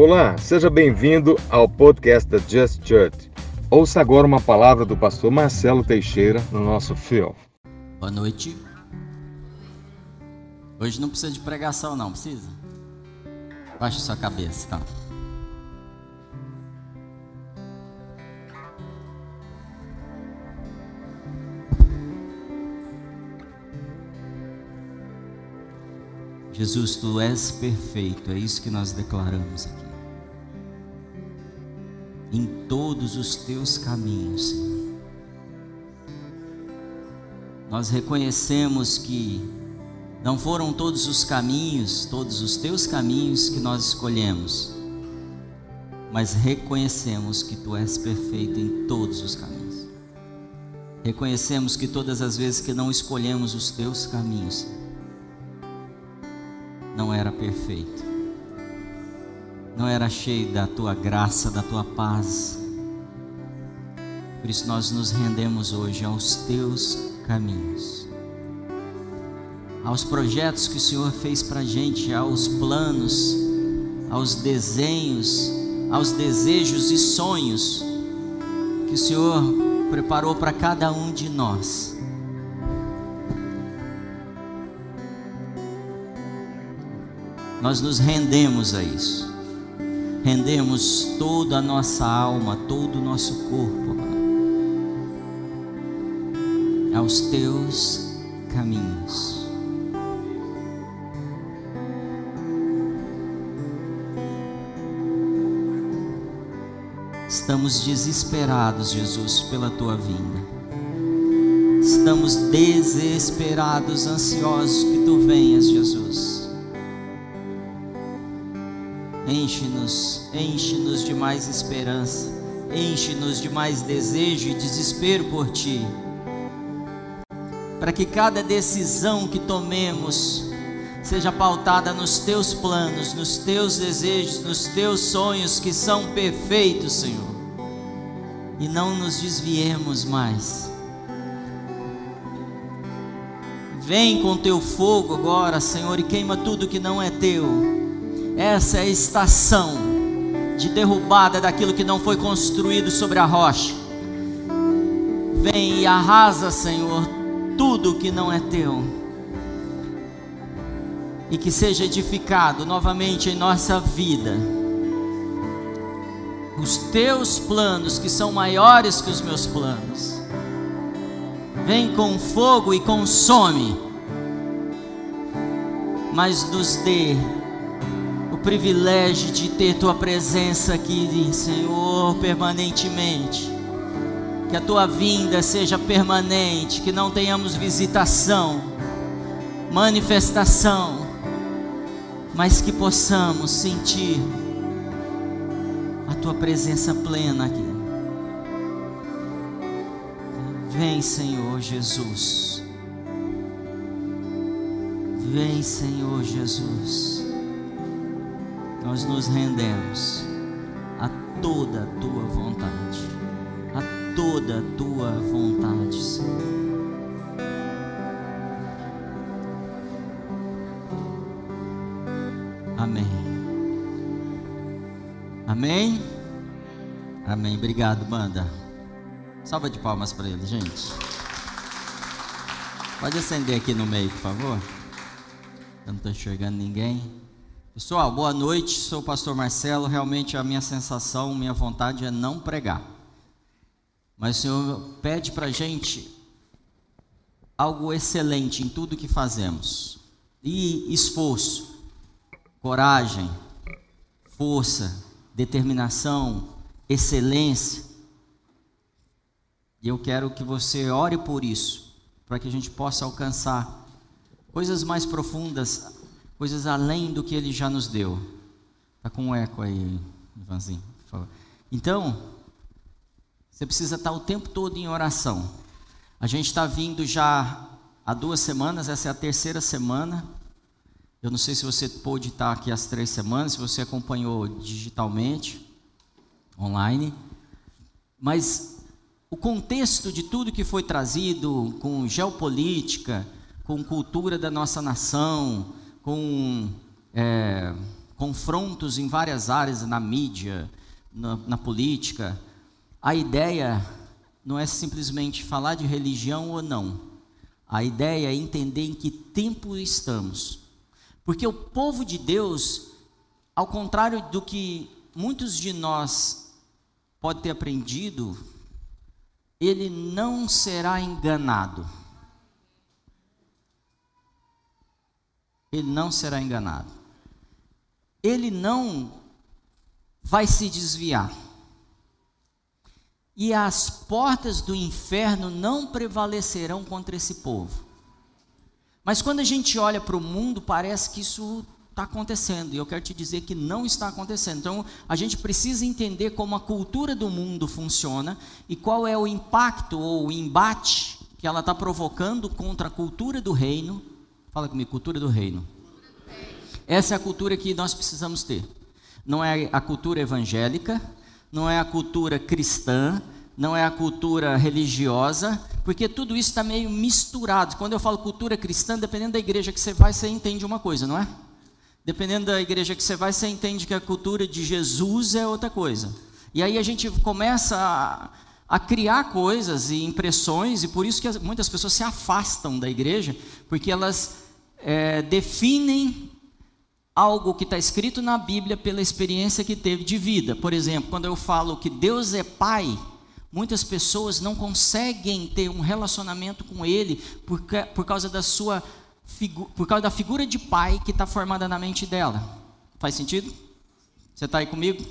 Olá, seja bem-vindo ao podcast da Just Church. Ouça agora uma palavra do pastor Marcelo Teixeira no nosso fio. Boa noite. Hoje não precisa de pregação, não, precisa? Baixe sua cabeça, tá? Jesus, tu és perfeito, é isso que nós declaramos aqui. Em todos os teus caminhos, Senhor. Nós reconhecemos que não foram todos os caminhos, todos os teus caminhos que nós escolhemos, mas reconhecemos que tu és perfeito em todos os caminhos. Reconhecemos que todas as vezes que não escolhemos os teus caminhos, não era perfeito, não era cheio da tua graça, da tua paz. Por isso nós nos rendemos hoje aos teus caminhos, aos projetos que o Senhor fez para a gente, aos planos, aos desenhos, aos desejos e sonhos que o Senhor preparou para cada um de nós. nós nos rendemos a isso. Rendemos toda a nossa alma, todo o nosso corpo aos teus caminhos. Estamos desesperados, Jesus, pela tua vinda. Estamos desesperados, ansiosos que tu venhas, Jesus. Enche-nos, enche-nos de mais esperança, enche-nos de mais desejo e desespero por Ti. Para que cada decisão que tomemos seja pautada nos Teus planos, nos Teus desejos, nos Teus sonhos que são perfeitos, Senhor. E não nos desviemos mais. Vem com Teu fogo agora, Senhor, e queima tudo que não é Teu essa é a estação de derrubada daquilo que não foi construído sobre a rocha. Vem e arrasa, Senhor, tudo que não é teu. E que seja edificado novamente em nossa vida. Os teus planos que são maiores que os meus planos. Vem com fogo e consome, mas nos dê privilégio de ter tua presença aqui, Senhor, permanentemente. Que a tua vinda seja permanente, que não tenhamos visitação, manifestação, mas que possamos sentir a tua presença plena aqui. Vem, Senhor Jesus. Vem, Senhor Jesus nós nos rendemos a toda a tua vontade, a toda a tua vontade, Senhor. Amém. Amém. Amém. Obrigado, banda. Salva de palmas para ele, gente. Pode acender aqui no meio, por favor. Eu não estou enxergando ninguém. Pessoal, boa noite. Sou o pastor Marcelo. Realmente a minha sensação, minha vontade é não pregar. Mas o Senhor pede para a gente algo excelente em tudo que fazemos. E esforço, coragem, força, determinação, excelência. E eu quero que você ore por isso, para que a gente possa alcançar coisas mais profundas coisas além do que ele já nos deu. Está com um eco aí, Ivanzinho, por favor. Então, você precisa estar o tempo todo em oração. A gente está vindo já há duas semanas, essa é a terceira semana. Eu não sei se você pôde estar aqui as três semanas, se você acompanhou digitalmente, online. Mas o contexto de tudo que foi trazido com geopolítica, com cultura da nossa nação, com é, confrontos em várias áreas, na mídia, na, na política, a ideia não é simplesmente falar de religião ou não. A ideia é entender em que tempo estamos. Porque o povo de Deus, ao contrário do que muitos de nós podem ter aprendido, ele não será enganado. Ele não será enganado. Ele não vai se desviar. E as portas do inferno não prevalecerão contra esse povo. Mas quando a gente olha para o mundo, parece que isso está acontecendo. E eu quero te dizer que não está acontecendo. Então, a gente precisa entender como a cultura do mundo funciona e qual é o impacto ou o embate que ela está provocando contra a cultura do reino. Fala comigo, cultura do reino. Essa é a cultura que nós precisamos ter. Não é a cultura evangélica, não é a cultura cristã, não é a cultura religiosa, porque tudo isso está meio misturado. Quando eu falo cultura cristã, dependendo da igreja que você vai, você entende uma coisa, não é? Dependendo da igreja que você vai, você entende que a cultura de Jesus é outra coisa. E aí a gente começa a, a criar coisas e impressões, e por isso que muitas pessoas se afastam da igreja, porque elas é, definem algo que está escrito na Bíblia pela experiência que teve de vida. Por exemplo, quando eu falo que Deus é Pai, muitas pessoas não conseguem ter um relacionamento com Ele por, por causa da sua por causa da figura de pai que está formada na mente dela. Faz sentido? Você está aí comigo?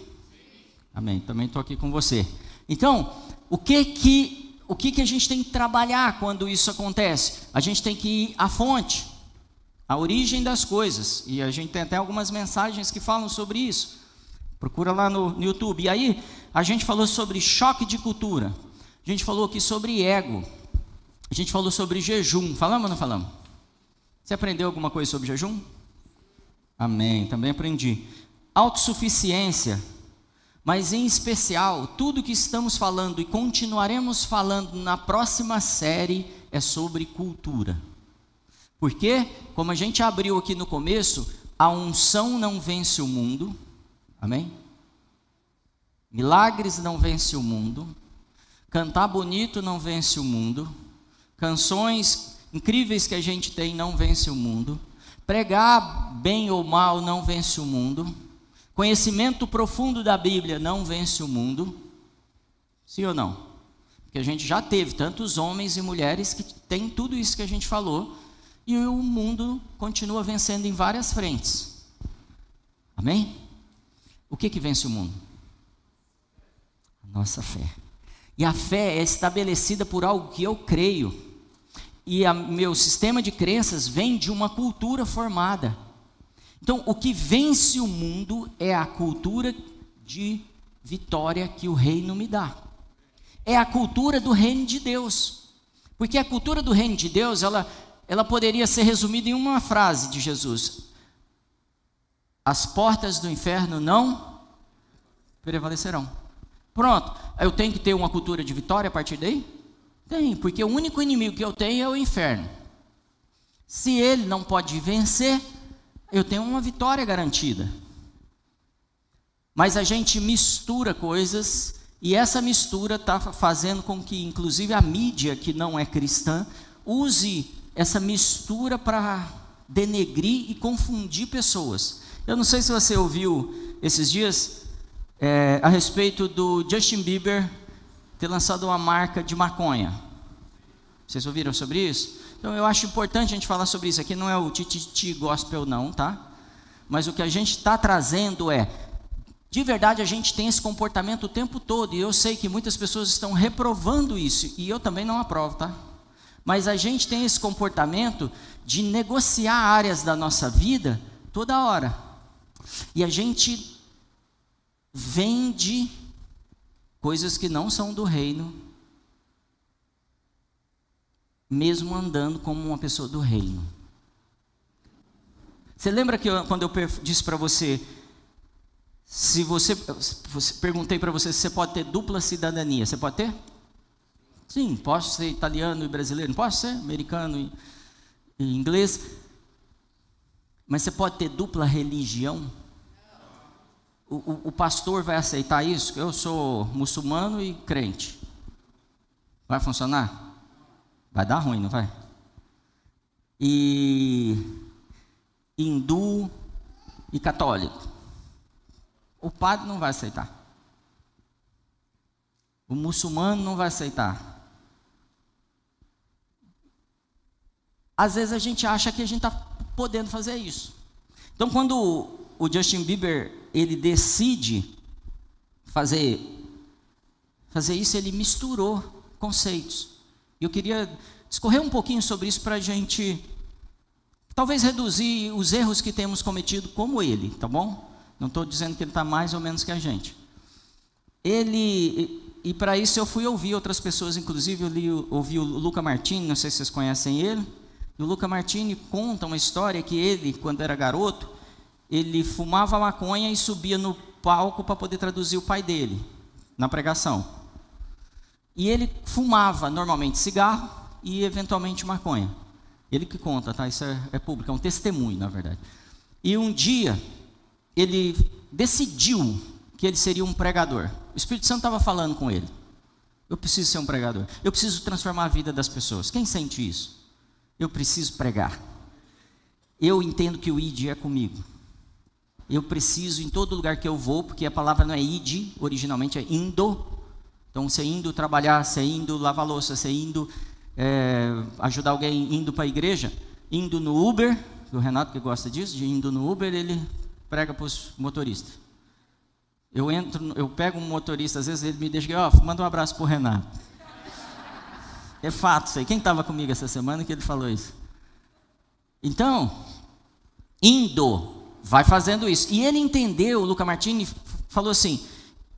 Amém. Também estou aqui com você. Então, o que que o que que a gente tem que trabalhar quando isso acontece? A gente tem que ir à fonte a origem das coisas. E a gente tem até algumas mensagens que falam sobre isso. Procura lá no, no YouTube. E aí, a gente falou sobre choque de cultura. A gente falou aqui sobre ego. A gente falou sobre jejum. Falamos ou não falamos? Você aprendeu alguma coisa sobre jejum? Amém. Também aprendi. Autossuficiência. Mas em especial, tudo que estamos falando e continuaremos falando na próxima série é sobre cultura. Porque, como a gente abriu aqui no começo, a unção não vence o mundo. Amém? Milagres não vence o mundo. Cantar bonito não vence o mundo. Canções incríveis que a gente tem não vence o mundo. Pregar bem ou mal não vence o mundo. Conhecimento profundo da Bíblia não vence o mundo. Sim ou não? Porque a gente já teve tantos homens e mulheres que têm tudo isso que a gente falou e o mundo continua vencendo em várias frentes. Amém? O que que vence o mundo? A nossa fé. E a fé é estabelecida por algo que eu creio. E o meu sistema de crenças vem de uma cultura formada. Então, o que vence o mundo é a cultura de vitória que o reino me dá. É a cultura do reino de Deus. Porque a cultura do reino de Deus, ela ela poderia ser resumida em uma frase de Jesus: As portas do inferno não prevalecerão. Pronto, eu tenho que ter uma cultura de vitória a partir daí? Tem, porque o único inimigo que eu tenho é o inferno. Se ele não pode vencer, eu tenho uma vitória garantida. Mas a gente mistura coisas e essa mistura está fazendo com que, inclusive, a mídia que não é cristã use essa mistura para denegrir e confundir pessoas. Eu não sei se você ouviu esses dias é, a respeito do Justin Bieber ter lançado uma marca de maconha. Vocês ouviram sobre isso? Então eu acho importante a gente falar sobre isso. Aqui não é o tititi gospel não, tá? Mas o que a gente está trazendo é, de verdade a gente tem esse comportamento o tempo todo e eu sei que muitas pessoas estão reprovando isso e eu também não aprovo, tá? Mas a gente tem esse comportamento de negociar áreas da nossa vida toda hora. E a gente vende coisas que não são do reino, mesmo andando como uma pessoa do reino. Você lembra que eu, quando eu disse para você, se você, perguntei para você se você pode ter dupla cidadania, você pode ter? Sim, posso ser italiano e brasileiro, posso ser americano e, e inglês. Mas você pode ter dupla religião? o, o, o pastor vai aceitar isso? Eu sou muçulmano e crente. Vai funcionar? Vai dar ruim, não vai? E hindu e católico. O padre não vai aceitar. O muçulmano não vai aceitar. Às vezes a gente acha que a gente está podendo fazer isso. Então, quando o Justin Bieber ele decide fazer fazer isso, ele misturou conceitos. E eu queria discorrer um pouquinho sobre isso para a gente talvez reduzir os erros que temos cometido como ele, tá bom? Não estou dizendo que ele está mais ou menos que a gente. Ele e, para isso eu fui ouvir outras pessoas, inclusive eu li, ouvi o Luca Martini, não sei se vocês conhecem ele. E o Luca Martini conta uma história que ele, quando era garoto, ele fumava maconha e subia no palco para poder traduzir o pai dele na pregação. E ele fumava normalmente cigarro e eventualmente maconha. Ele que conta, tá? Isso é, é público, é um testemunho, na verdade. E um dia ele decidiu que ele seria um pregador. O Espírito Santo estava falando com ele. Eu preciso ser um pregador. Eu preciso transformar a vida das pessoas. Quem sente isso? Eu preciso pregar. Eu entendo que o ID é comigo. Eu preciso em todo lugar que eu vou, porque a palavra não é id, originalmente é indo. Então, você indo trabalhar, você indo lavar louça, você indo é, ajudar alguém indo para a igreja, indo no Uber, o Renato que gosta disso, de indo no Uber, ele prega para os motoristas. Eu entro, eu pego um motorista, às vezes ele me deixa, ó, oh, manda um abraço para o Renato. É fato isso aí. Quem estava comigo essa semana que ele falou isso? Então, indo, vai fazendo isso. E ele entendeu, o Luca Martini falou assim: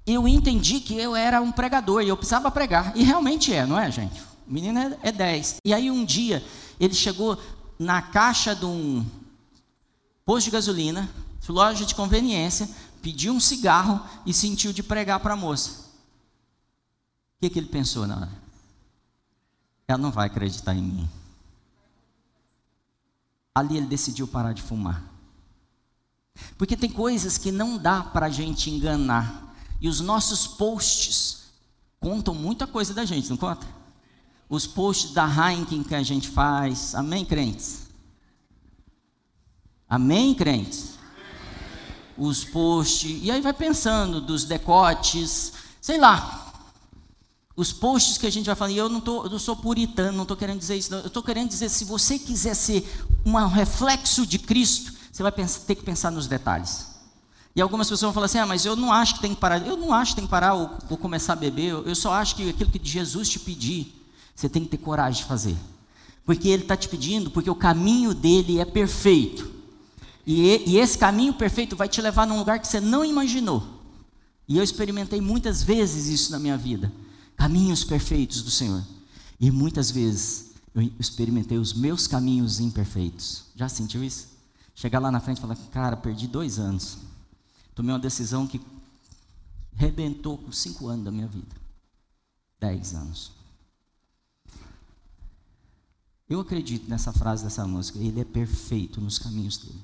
eu entendi que eu era um pregador e eu precisava pregar. E realmente é, não é, gente? O menino é, é 10. E aí um dia, ele chegou na caixa de um posto de gasolina, loja de conveniência, pediu um cigarro e sentiu de pregar para a moça. O que, que ele pensou na hora? Ela não vai acreditar em mim. Ali ele decidiu parar de fumar. Porque tem coisas que não dá para a gente enganar. E os nossos posts contam muita coisa da gente, não conta? Os posts da Heineken que a gente faz. Amém, crentes? Amém, crentes? Os posts. E aí vai pensando dos decotes, sei lá. Os posts que a gente vai falando, e eu não, tô, eu sou puritano, não estou querendo dizer isso, não. eu estou querendo dizer, se você quiser ser um reflexo de Cristo, você vai pensar, ter que pensar nos detalhes. E algumas pessoas vão falar assim: ah, mas eu não acho que tem que parar. Eu não acho que tem que parar ou, ou começar a beber. Eu, eu só acho que aquilo que Jesus te pedir, você tem que ter coragem de fazer. Porque Ele está te pedindo, porque o caminho dele é perfeito. E, e esse caminho perfeito vai te levar num lugar que você não imaginou. E eu experimentei muitas vezes isso na minha vida caminhos perfeitos do Senhor. E muitas vezes eu experimentei os meus caminhos imperfeitos. Já sentiu isso? Chegar lá na frente e falar, cara, perdi dois anos. Tomei uma decisão que rebentou com cinco anos da minha vida. Dez anos. Eu acredito nessa frase dessa música. Ele é perfeito nos caminhos dele.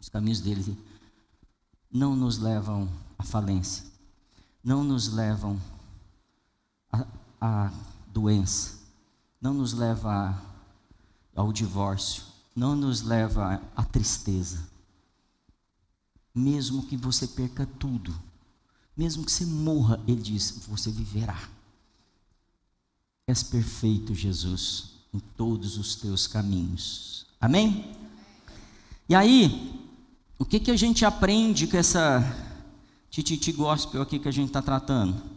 Os caminhos dele não nos levam à falência. Não nos levam à, doença. Não nos leva ao divórcio não nos leva à tristeza. Mesmo que você perca tudo, mesmo que você morra, ele diz: você viverá. És perfeito, Jesus, em todos os teus caminhos. Amém? E aí, o que, que a gente aprende com essa tititi gospel aqui que a gente está tratando?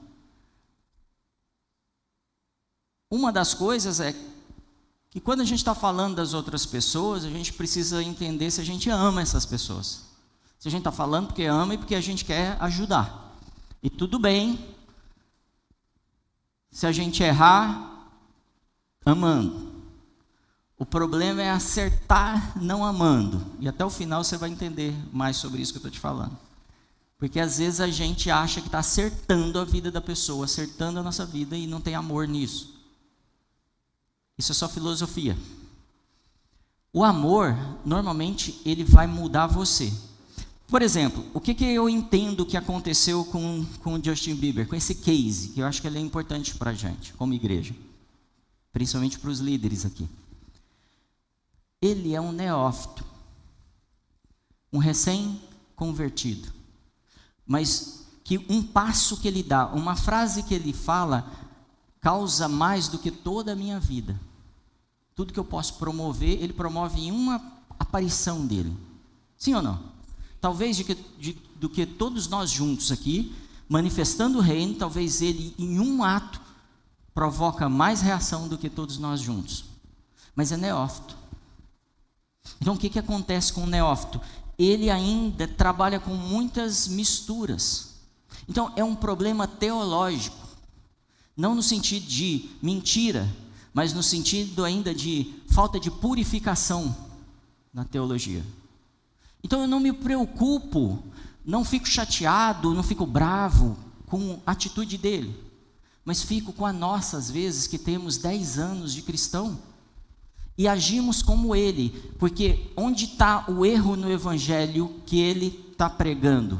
Uma das coisas é que quando a gente está falando das outras pessoas, a gente precisa entender se a gente ama essas pessoas. Se a gente está falando porque ama e porque a gente quer ajudar. E tudo bem se a gente errar amando. O problema é acertar não amando. E até o final você vai entender mais sobre isso que eu estou te falando. Porque às vezes a gente acha que está acertando a vida da pessoa, acertando a nossa vida e não tem amor nisso. Isso é só filosofia. O amor, normalmente, ele vai mudar você. Por exemplo, o que, que eu entendo que aconteceu com, com o Justin Bieber, com esse case, que eu acho que ele é importante para a gente, como igreja, principalmente para os líderes aqui. Ele é um neófito, um recém-convertido, mas que um passo que ele dá, uma frase que ele fala, causa mais do que toda a minha vida. Tudo que eu posso promover, ele promove em uma aparição dele. Sim ou não? Talvez de que, de, do que todos nós juntos aqui, manifestando o reino, talvez ele em um ato provoca mais reação do que todos nós juntos. Mas é neófito. Então o que, que acontece com o neófito? Ele ainda trabalha com muitas misturas. Então é um problema teológico. Não no sentido de mentira, mas no sentido ainda de falta de purificação na teologia. Então eu não me preocupo, não fico chateado, não fico bravo com a atitude dele, mas fico com a nossa, às vezes, que temos 10 anos de cristão e agimos como ele, porque onde está o erro no evangelho que ele está pregando?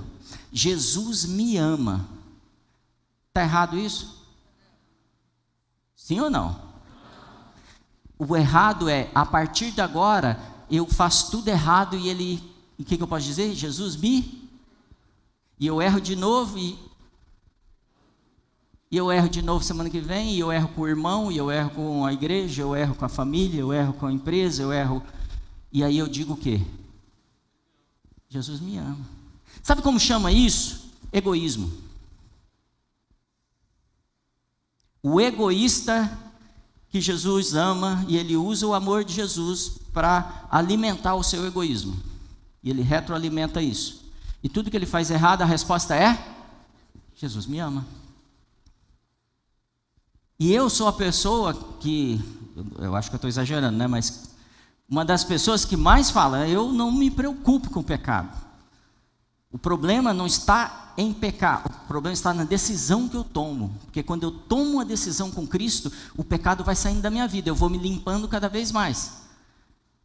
Jesus me ama. Está errado isso? Sim ou não? O errado é, a partir de agora, eu faço tudo errado e ele e o que, que eu posso dizer? Jesus me. E eu erro de novo, e, e eu erro de novo semana que vem, e eu erro com o irmão, e eu erro com a igreja, eu erro com a família, eu erro com a empresa, eu erro. E aí eu digo o quê? Jesus me ama. Sabe como chama isso? Egoísmo. O egoísta que Jesus ama e ele usa o amor de Jesus para alimentar o seu egoísmo. E ele retroalimenta isso. E tudo que ele faz errado, a resposta é: Jesus me ama. E eu sou a pessoa que, eu acho que eu estou exagerando, né? Mas uma das pessoas que mais fala, eu não me preocupo com o pecado. O problema não está em pecar, o problema está na decisão que eu tomo. Porque quando eu tomo uma decisão com Cristo, o pecado vai saindo da minha vida, eu vou me limpando cada vez mais.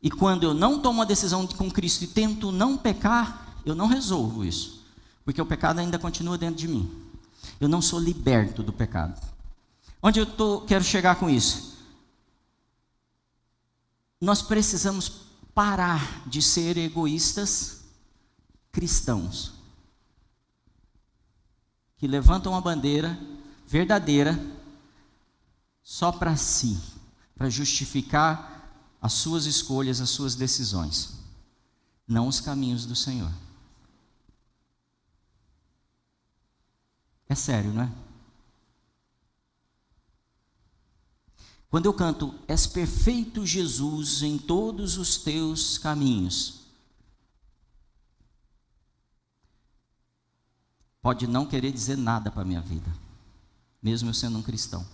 E quando eu não tomo a decisão de, com Cristo e tento não pecar, eu não resolvo isso. Porque o pecado ainda continua dentro de mim. Eu não sou liberto do pecado. Onde eu tô, quero chegar com isso? Nós precisamos parar de ser egoístas cristãos que levantam a bandeira verdadeira só para si, para justificar as suas escolhas, as suas decisões, não os caminhos do Senhor. É sério, não é? Quando eu canto, És perfeito Jesus em todos os teus caminhos, pode não querer dizer nada para a minha vida, mesmo eu sendo um cristão.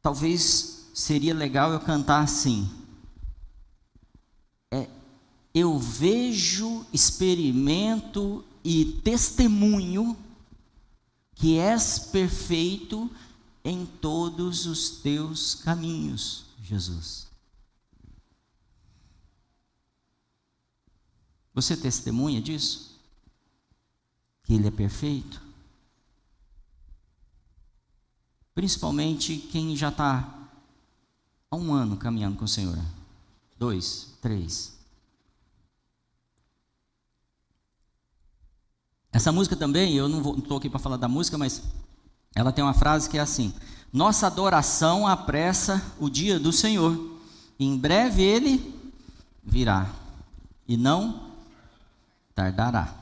Talvez seria legal eu cantar assim. É, eu vejo, experimento e testemunho que és perfeito em todos os teus caminhos, Jesus. Você testemunha disso? Ele é perfeito? Principalmente quem já está há um ano caminhando com o Senhor. Dois, três. Essa música também, eu não estou aqui para falar da música, mas ela tem uma frase que é assim: Nossa adoração apressa o dia do Senhor, em breve ele virá, e não tardará.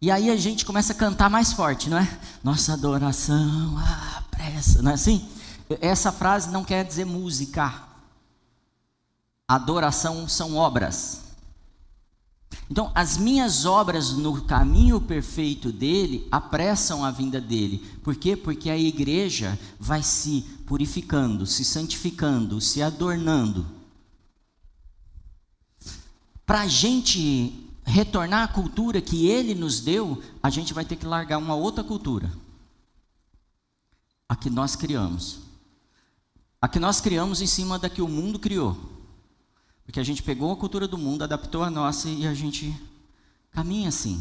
E aí a gente começa a cantar mais forte, não é? Nossa adoração apressa, não é assim? Essa frase não quer dizer música. Adoração são obras. Então, as minhas obras no caminho perfeito dele apressam a vinda dele. Por quê? Porque a igreja vai se purificando, se santificando, se adornando. Para a gente retornar à cultura que ele nos deu, a gente vai ter que largar uma outra cultura. A que nós criamos a que nós criamos em cima da que o mundo criou. Porque a gente pegou a cultura do mundo, adaptou a nossa e a gente caminha assim.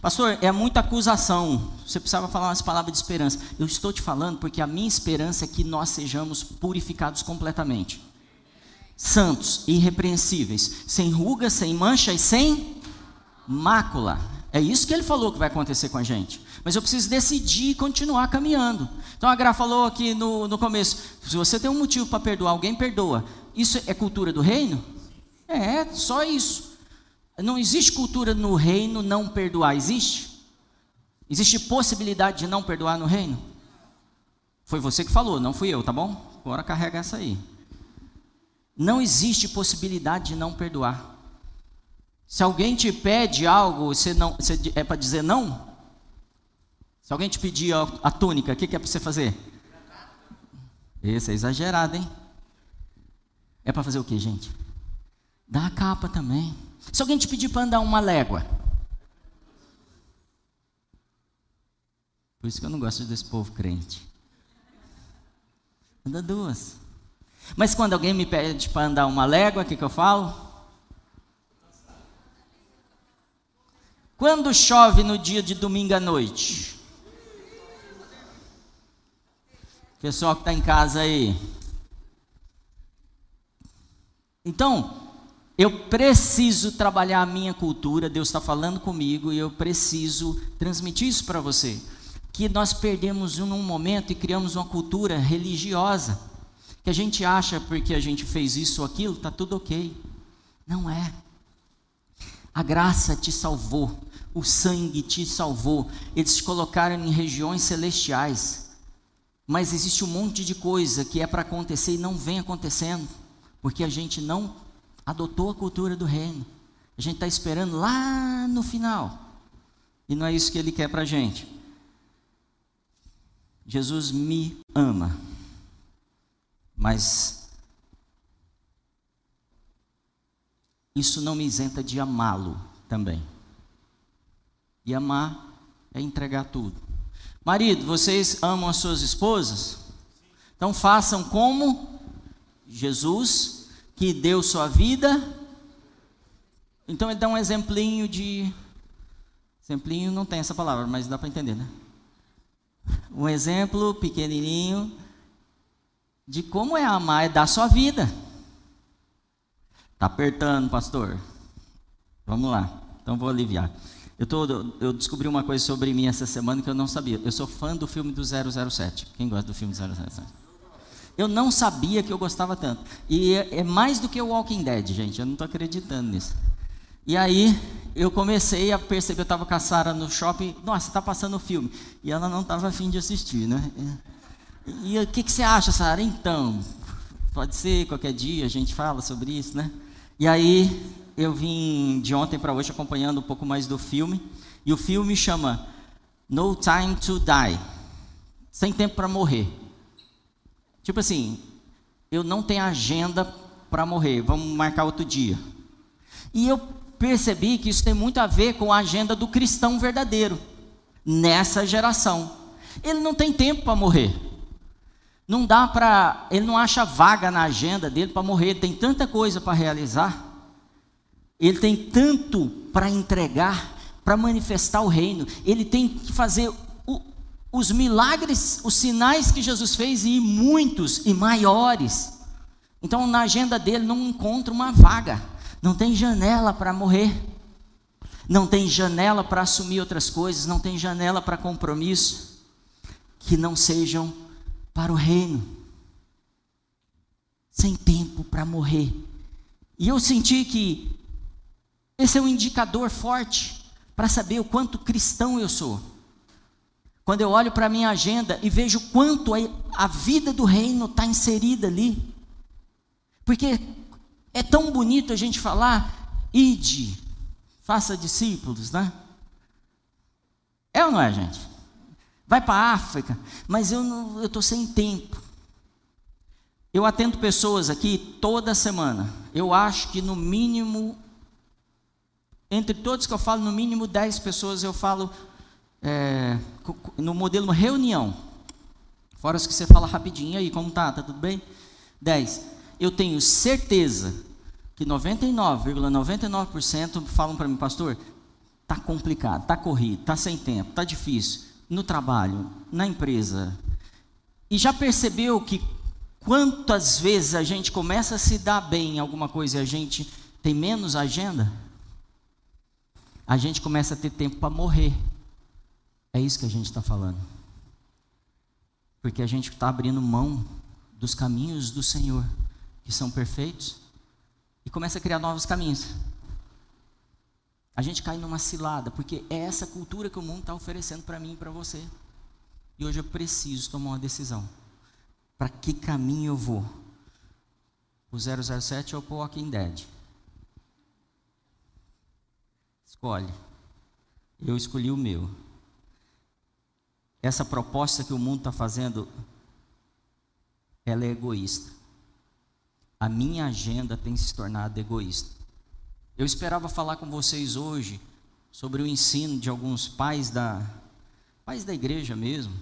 Pastor, é muita acusação. Você precisava falar umas palavras de esperança. Eu estou te falando porque a minha esperança é que nós sejamos purificados completamente. Santos, irrepreensíveis, sem rugas, sem mancha e sem mácula. É isso que ele falou que vai acontecer com a gente. Mas eu preciso decidir continuar caminhando. Então a Gra falou aqui no, no começo: se você tem um motivo para perdoar, alguém perdoa. Isso é cultura do reino? É, só isso. Não existe cultura no reino não perdoar, existe? Existe possibilidade de não perdoar no reino? Foi você que falou, não fui eu, tá bom? Agora carrega essa aí. Não existe possibilidade de não perdoar. Se alguém te pede algo, você não, você é para dizer não? Se alguém te pedir a, a túnica, o que, que é para você fazer? Esse é exagerado, hein? É para fazer o que, gente? Dá a capa também. Se alguém te pedir para andar uma légua. Por isso que eu não gosto desse povo crente. Anda duas. Mas quando alguém me pede para andar uma légua, o que, que eu falo? Quando chove no dia de domingo à noite? Pessoal que está em casa aí. Então, eu preciso trabalhar a minha cultura, Deus está falando comigo e eu preciso transmitir isso para você. Que nós perdemos um momento e criamos uma cultura religiosa, que a gente acha porque a gente fez isso ou aquilo, está tudo ok. Não é. A graça te salvou, o sangue te salvou. Eles te colocaram em regiões celestiais. Mas existe um monte de coisa que é para acontecer e não vem acontecendo, porque a gente não adotou a cultura do reino. A gente está esperando lá no final. E não é isso que ele quer para a gente. Jesus me ama, mas isso não me isenta de amá-lo também. E amar é entregar tudo. Marido, vocês amam as suas esposas? Então façam como Jesus, que deu sua vida. Então ele dá um exemplinho de. Exemplinho não tem essa palavra, mas dá para entender, né? Um exemplo pequenininho de como é amar, é dar sua vida. Está apertando, pastor. Vamos lá. Então vou aliviar. Eu, tô, eu descobri uma coisa sobre mim essa semana que eu não sabia. Eu sou fã do filme do 007. Quem gosta do filme do 007? Eu não sabia que eu gostava tanto. E é, é mais do que o Walking Dead, gente. Eu não estou acreditando nisso. E aí eu comecei a perceber, eu estava com a Sara no shopping, nossa, está passando o filme. E ela não estava afim de assistir, né? E o que, que você acha, Sara? Então, pode ser, qualquer dia a gente fala sobre isso, né? E aí eu vim de ontem para hoje acompanhando um pouco mais do filme. E o filme chama No Time to Die Sem Tempo para Morrer. Tipo assim, eu não tenho agenda para morrer, vamos marcar outro dia. E eu percebi que isso tem muito a ver com a agenda do cristão verdadeiro, nessa geração. Ele não tem tempo para morrer. Não dá para. Ele não acha vaga na agenda dele para morrer. Ele tem tanta coisa para realizar. Ele tem tanto para entregar, para manifestar o reino. Ele tem que fazer o, os milagres, os sinais que Jesus fez e muitos e maiores. Então, na agenda dele não encontra uma vaga. Não tem janela para morrer. Não tem janela para assumir outras coisas. Não tem janela para compromisso que não sejam para o reino, sem tempo para morrer. E eu senti que esse é um indicador forte para saber o quanto cristão eu sou. Quando eu olho para a minha agenda e vejo quanto a vida do reino está inserida ali. Porque é tão bonito a gente falar, ide, faça discípulos, né? É ou não é, gente? Vai para a África, mas eu estou sem tempo. Eu atendo pessoas aqui toda semana. Eu acho que no mínimo, entre todos que eu falo, no mínimo 10 pessoas eu falo é, no modelo reunião. Fora os que você fala rapidinho aí, como tá? Tá tudo bem? 10. Eu tenho certeza que 99,99% ,99 falam para mim, pastor, tá complicado, tá corrido, tá sem tempo, tá difícil, no trabalho, na empresa. E já percebeu que quantas vezes a gente começa a se dar bem em alguma coisa e a gente tem menos agenda? A gente começa a ter tempo para morrer. É isso que a gente está falando. Porque a gente está abrindo mão dos caminhos do Senhor, que são perfeitos, e começa a criar novos caminhos. A gente cai numa cilada, porque é essa cultura que o mundo está oferecendo para mim e para você. E hoje eu preciso tomar uma decisão. Para que caminho eu vou? O 007 ou o Walking Dead? Escolhe. Eu escolhi o meu. Essa proposta que o mundo está fazendo, ela é egoísta. A minha agenda tem se tornado egoísta. Eu esperava falar com vocês hoje sobre o ensino de alguns pais da pais da igreja mesmo.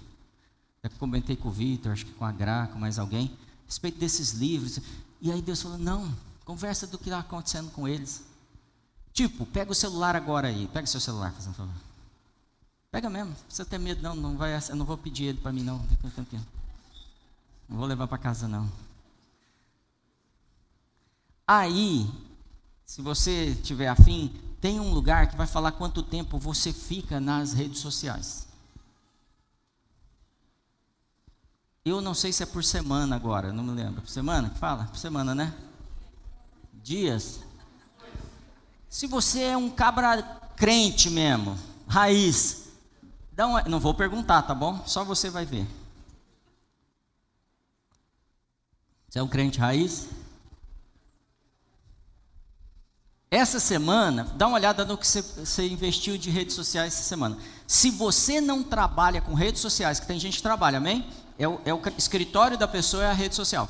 Eu comentei com o Vitor, acho que com a Gra, com mais alguém, a respeito desses livros. E aí Deus falou: não, conversa do que está acontecendo com eles. Tipo, pega o celular agora aí, pega o seu celular, fazendo favor. Pega mesmo, não precisa ter medo, não, não vai, eu não vou pedir ele para mim, não. Não vou levar para casa, não. Aí, se você tiver afim, tem um lugar que vai falar quanto tempo você fica nas redes sociais. Eu não sei se é por semana agora, não me lembro. Por semana? Fala, por semana, né? Dias. Se você é um cabra crente mesmo, raiz, dá uma, não vou perguntar, tá bom? Só você vai ver. Você é um crente raiz? Essa semana, dá uma olhada no que você, investiu de redes sociais essa semana. Se você não trabalha com redes sociais, que tem gente que trabalha, amém? É o, é o escritório da pessoa, é a rede social.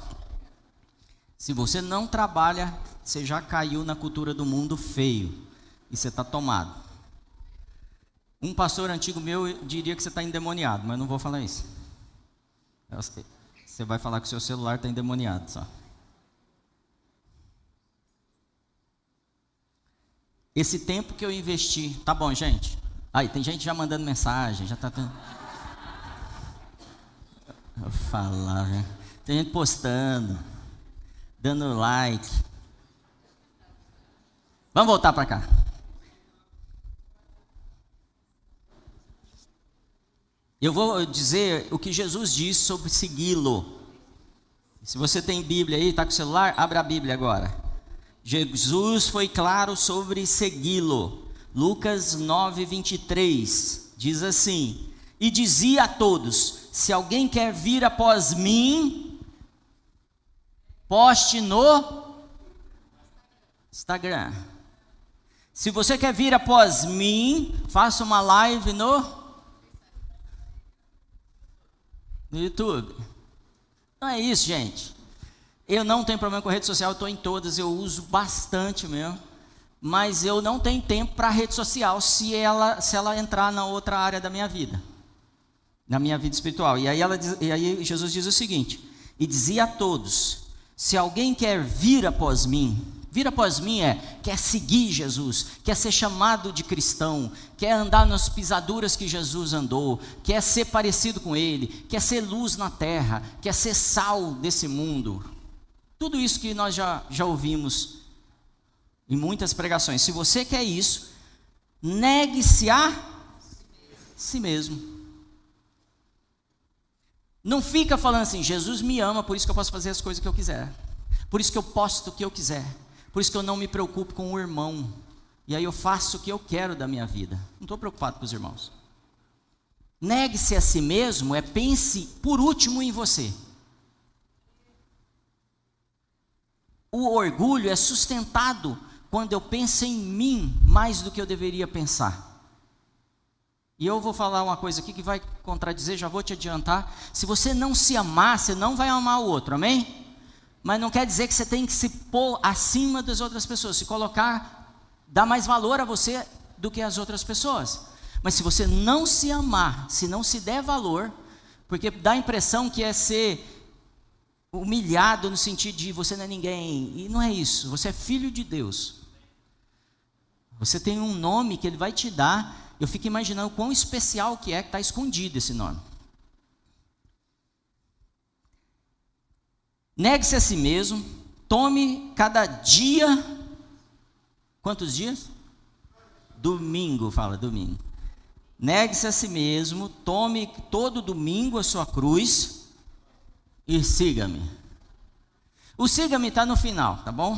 Se você não trabalha, você já caiu na cultura do mundo feio. E você está tomado. Um pastor antigo meu diria que você está endemoniado, mas não vou falar isso. Você vai falar que o seu celular está endemoniado só. Esse tempo que eu investi, tá bom, gente? Aí, tem gente já mandando mensagem, já tá tendo. Vou falar, né? Tem gente postando, dando like. Vamos voltar para cá. Eu vou dizer o que Jesus disse sobre segui-lo. Se você tem Bíblia aí, está com o celular, abra a Bíblia agora. Jesus foi claro sobre segui-lo. Lucas 9, 23 diz assim: E dizia a todos: Se alguém quer vir após mim, poste no Instagram. Se você quer vir após mim, faça uma live no, no YouTube. Não é isso, gente. Eu não tenho problema com rede social, eu estou em todas, eu uso bastante mesmo. Mas eu não tenho tempo para rede social se ela, se ela entrar na outra área da minha vida, na minha vida espiritual. E aí, ela, e aí Jesus diz o seguinte: E dizia a todos: Se alguém quer vir após mim, vir após mim é quer seguir Jesus, quer ser chamado de cristão, quer andar nas pisaduras que Jesus andou, quer ser parecido com Ele, quer ser luz na terra, quer ser sal desse mundo. Tudo isso que nós já, já ouvimos em muitas pregações. Se você quer isso, negue-se a si mesmo. Não fica falando assim, Jesus me ama, por isso que eu posso fazer as coisas que eu quiser. Por isso que eu posto o que eu quiser. Por isso que eu não me preocupo com o irmão. E aí eu faço o que eu quero da minha vida. Não estou preocupado com os irmãos. Negue-se a si mesmo é pense por último em você. O orgulho é sustentado quando eu penso em mim mais do que eu deveria pensar. E eu vou falar uma coisa aqui que vai contradizer, já vou te adiantar. Se você não se amar, você não vai amar o outro, amém? Mas não quer dizer que você tem que se pôr acima das outras pessoas, se colocar, dar mais valor a você do que as outras pessoas. Mas se você não se amar, se não se der valor, porque dá a impressão que é ser humilhado no sentido de você não é ninguém. E não é isso. Você é filho de Deus. Você tem um nome que Ele vai te dar. Eu fico imaginando quão especial que é que está escondido esse nome. Negue-se a si mesmo, tome cada dia. Quantos dias? Domingo, fala, domingo. Negue-se a si mesmo, tome todo domingo a sua cruz e siga-me. O siga-me está no final, tá bom?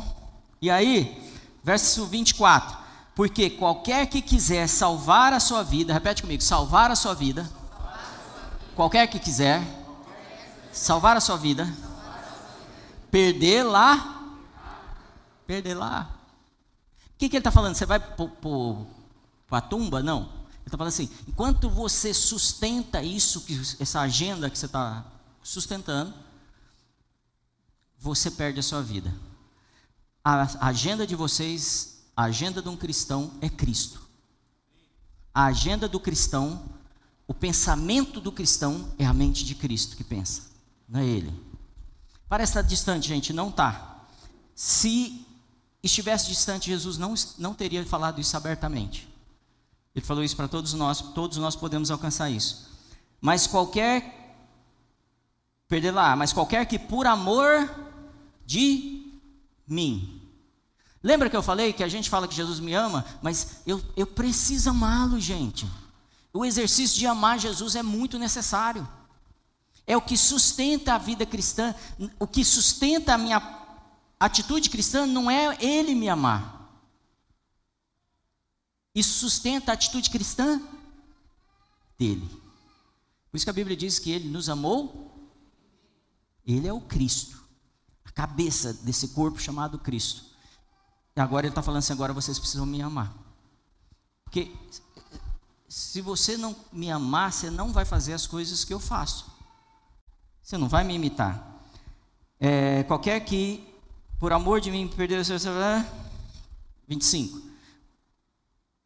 E aí, verso 24: Porque qualquer que quiser salvar a sua vida, repete comigo, salvar a sua vida. Qualquer que quiser salvar a sua vida Perder lá. Perder lá. O que, que ele está falando? Você vai para a tumba? Não. Ele está falando assim: enquanto você sustenta isso, essa agenda que você está sustentando, você perde a sua vida. A agenda de vocês, a agenda de um cristão é Cristo. A agenda do cristão, o pensamento do cristão é a mente de Cristo que pensa, não é ele. Parece estar distante, gente, não está. Se estivesse distante, Jesus não, não teria falado isso abertamente. Ele falou isso para todos nós, todos nós podemos alcançar isso. Mas qualquer, perder lá, mas qualquer que por amor de mim. Lembra que eu falei que a gente fala que Jesus me ama, mas eu, eu preciso amá-lo, gente. O exercício de amar Jesus é muito necessário é o que sustenta a vida cristã, o que sustenta a minha atitude cristã não é ele me amar. Isso sustenta a atitude cristã dele. Por isso que a Bíblia diz que ele nos amou, ele é o Cristo, a cabeça desse corpo chamado Cristo. E agora ele está falando assim: agora vocês precisam me amar. Porque se você não me amar, você não vai fazer as coisas que eu faço. Você não vai me imitar. É, qualquer que, por amor de mim, perder o seu. 25.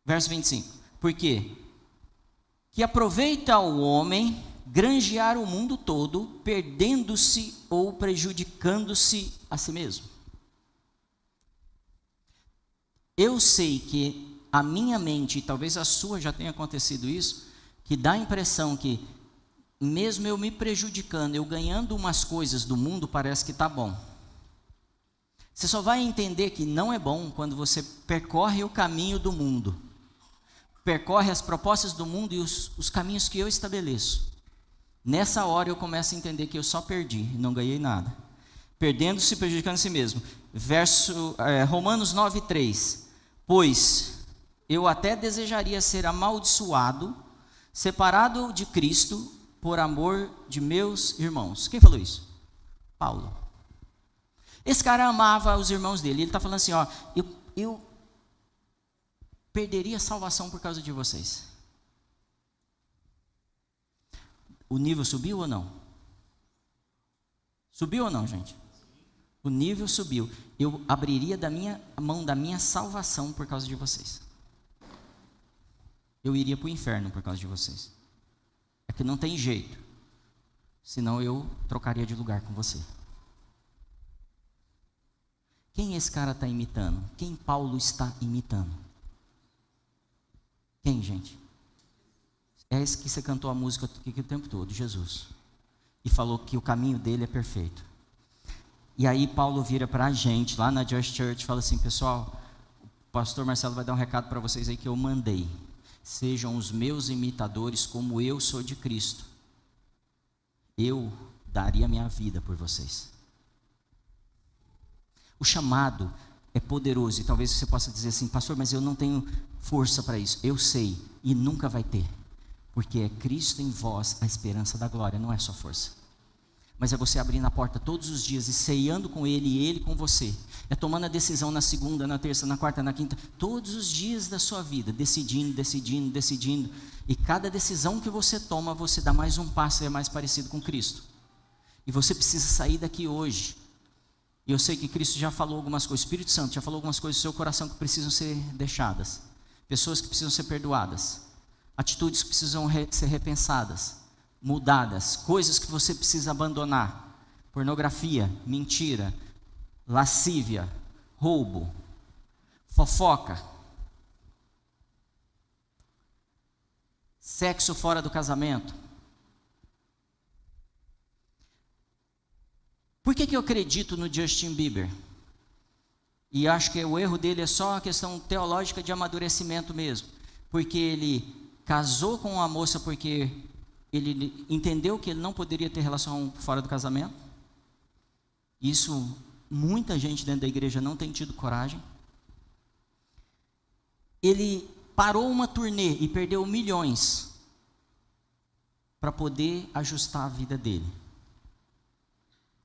Verso 25. Por quê? Que aproveita o homem granjear o mundo todo, perdendo-se ou prejudicando-se a si mesmo. Eu sei que a minha mente, e talvez a sua já tenha acontecido isso, que dá a impressão que mesmo eu me prejudicando, eu ganhando umas coisas do mundo, parece que está bom. Você só vai entender que não é bom quando você percorre o caminho do mundo, percorre as propostas do mundo e os, os caminhos que eu estabeleço. Nessa hora eu começo a entender que eu só perdi, não ganhei nada. Perdendo-se, prejudicando a si mesmo. Verso é, Romanos 9,3. Pois eu até desejaria ser amaldiçoado, separado de Cristo, por amor de meus irmãos. Quem falou isso? Paulo. Esse cara amava os irmãos dele. Ele está falando assim: ó, eu, eu perderia a salvação por causa de vocês. O nível subiu ou não? Subiu ou não, gente? O nível subiu. Eu abriria da minha mão da minha salvação por causa de vocês. Eu iria para o inferno por causa de vocês. É que não tem jeito. Senão eu trocaria de lugar com você. Quem esse cara está imitando? Quem Paulo está imitando? Quem, gente? É esse que você cantou a música o tempo todo, Jesus. E falou que o caminho dele é perfeito. E aí Paulo vira para a gente, lá na Just Church, fala assim, pessoal, o pastor Marcelo vai dar um recado para vocês aí que eu mandei sejam os meus imitadores como eu sou de Cristo. Eu daria minha vida por vocês. O chamado é poderoso e talvez você possa dizer assim, pastor, mas eu não tenho força para isso. Eu sei e nunca vai ter, porque é Cristo em vós a esperança da glória, não é só força mas é você abrindo a porta todos os dias e ceando com Ele e Ele com você. É tomando a decisão na segunda, na terça, na quarta, na quinta, todos os dias da sua vida, decidindo, decidindo, decidindo. E cada decisão que você toma, você dá mais um passo e é mais parecido com Cristo. E você precisa sair daqui hoje. E eu sei que Cristo já falou algumas coisas, o Espírito Santo já falou algumas coisas no seu coração que precisam ser deixadas, pessoas que precisam ser perdoadas, atitudes que precisam re ser repensadas mudadas, coisas que você precisa abandonar. pornografia, mentira, lascívia, roubo, fofoca, sexo fora do casamento. Por que, que eu acredito no Justin Bieber? E acho que o erro dele é só a questão teológica de amadurecimento mesmo. Porque ele casou com uma moça porque ele entendeu que ele não poderia ter relação fora do casamento. Isso muita gente dentro da igreja não tem tido coragem. Ele parou uma turnê e perdeu milhões para poder ajustar a vida dele.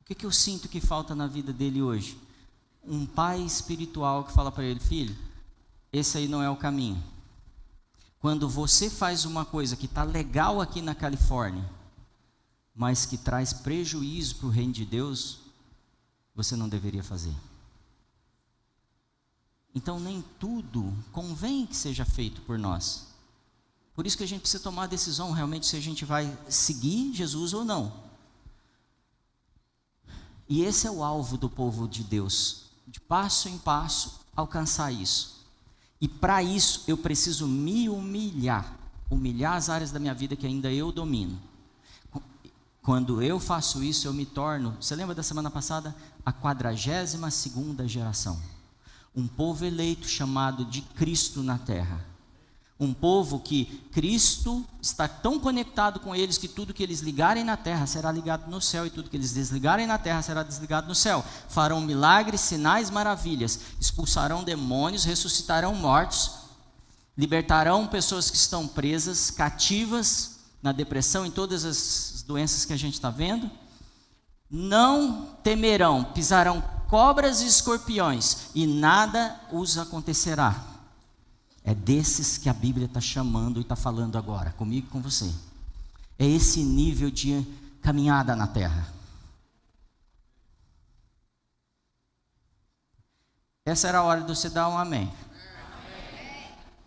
O que, que eu sinto que falta na vida dele hoje? Um pai espiritual que fala para ele, filho, esse aí não é o caminho. Quando você faz uma coisa que está legal aqui na Califórnia, mas que traz prejuízo para o reino de Deus, você não deveria fazer. Então, nem tudo convém que seja feito por nós. Por isso que a gente precisa tomar a decisão realmente se a gente vai seguir Jesus ou não. E esse é o alvo do povo de Deus, de passo em passo alcançar isso. E para isso eu preciso me humilhar, humilhar as áreas da minha vida que ainda eu domino. Quando eu faço isso, eu me torno, você lembra da semana passada? A quadragésima segunda geração. Um povo eleito chamado de Cristo na terra um povo que Cristo está tão conectado com eles que tudo que eles ligarem na terra será ligado no céu e tudo que eles desligarem na terra será desligado no céu. Farão milagres, sinais, maravilhas, expulsarão demônios, ressuscitarão mortos, libertarão pessoas que estão presas, cativas na depressão, em todas as doenças que a gente está vendo. Não temerão, pisarão cobras e escorpiões e nada os acontecerá. É desses que a Bíblia está chamando e está falando agora, comigo e com você. É esse nível de caminhada na terra. Essa era a hora de você dar um amém.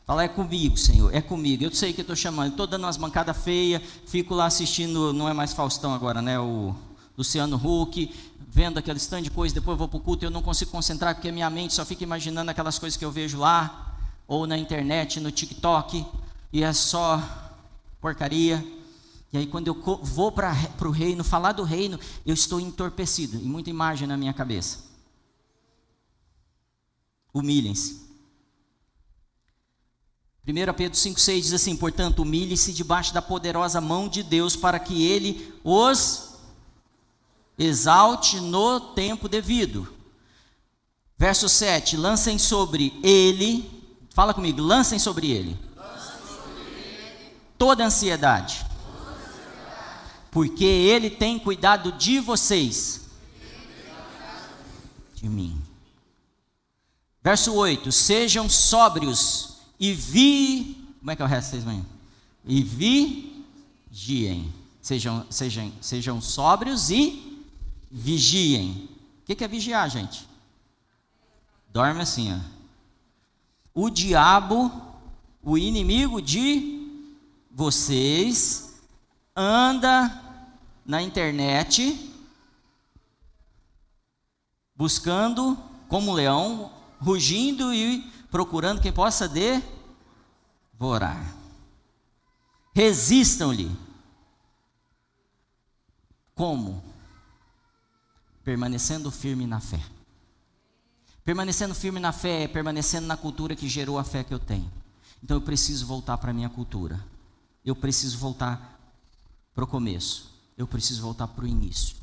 Fala, é comigo, Senhor, é comigo. Eu sei que estou chamando, estou dando umas mancadas feias, fico lá assistindo, não é mais Faustão agora, né? O Luciano Huck, vendo aquele stand de coisa, depois vou para o culto e eu não consigo concentrar porque minha mente só fica imaginando aquelas coisas que eu vejo lá ou na internet, no TikTok, e é só porcaria. E aí, quando eu vou para o reino, falar do reino, eu estou entorpecido, e muita imagem na minha cabeça. Humilhem-se. 1 Pedro 5,6 diz assim: Portanto, humilhe-se debaixo da poderosa mão de Deus, para que ele os exalte no tempo devido. Verso 7: Lancem sobre ele Fala comigo, lancem sobre ele. Toda ansiedade. Porque ele tem cuidado de vocês. De mim. Verso 8: Sejam sóbrios e vi. Como é que é o resto vocês vão? E vigiem. Sejam, sejam, sejam sóbrios e vigiem. O que é vigiar, gente? Dorme assim, ó o diabo, o inimigo de vocês, anda na internet buscando como leão, rugindo e procurando quem possa devorar. Resistam-lhe. Como? Permanecendo firme na fé. Permanecendo firme na fé, permanecendo na cultura que gerou a fé que eu tenho. Então eu preciso voltar para a minha cultura. Eu preciso voltar para o começo. Eu preciso voltar para o início.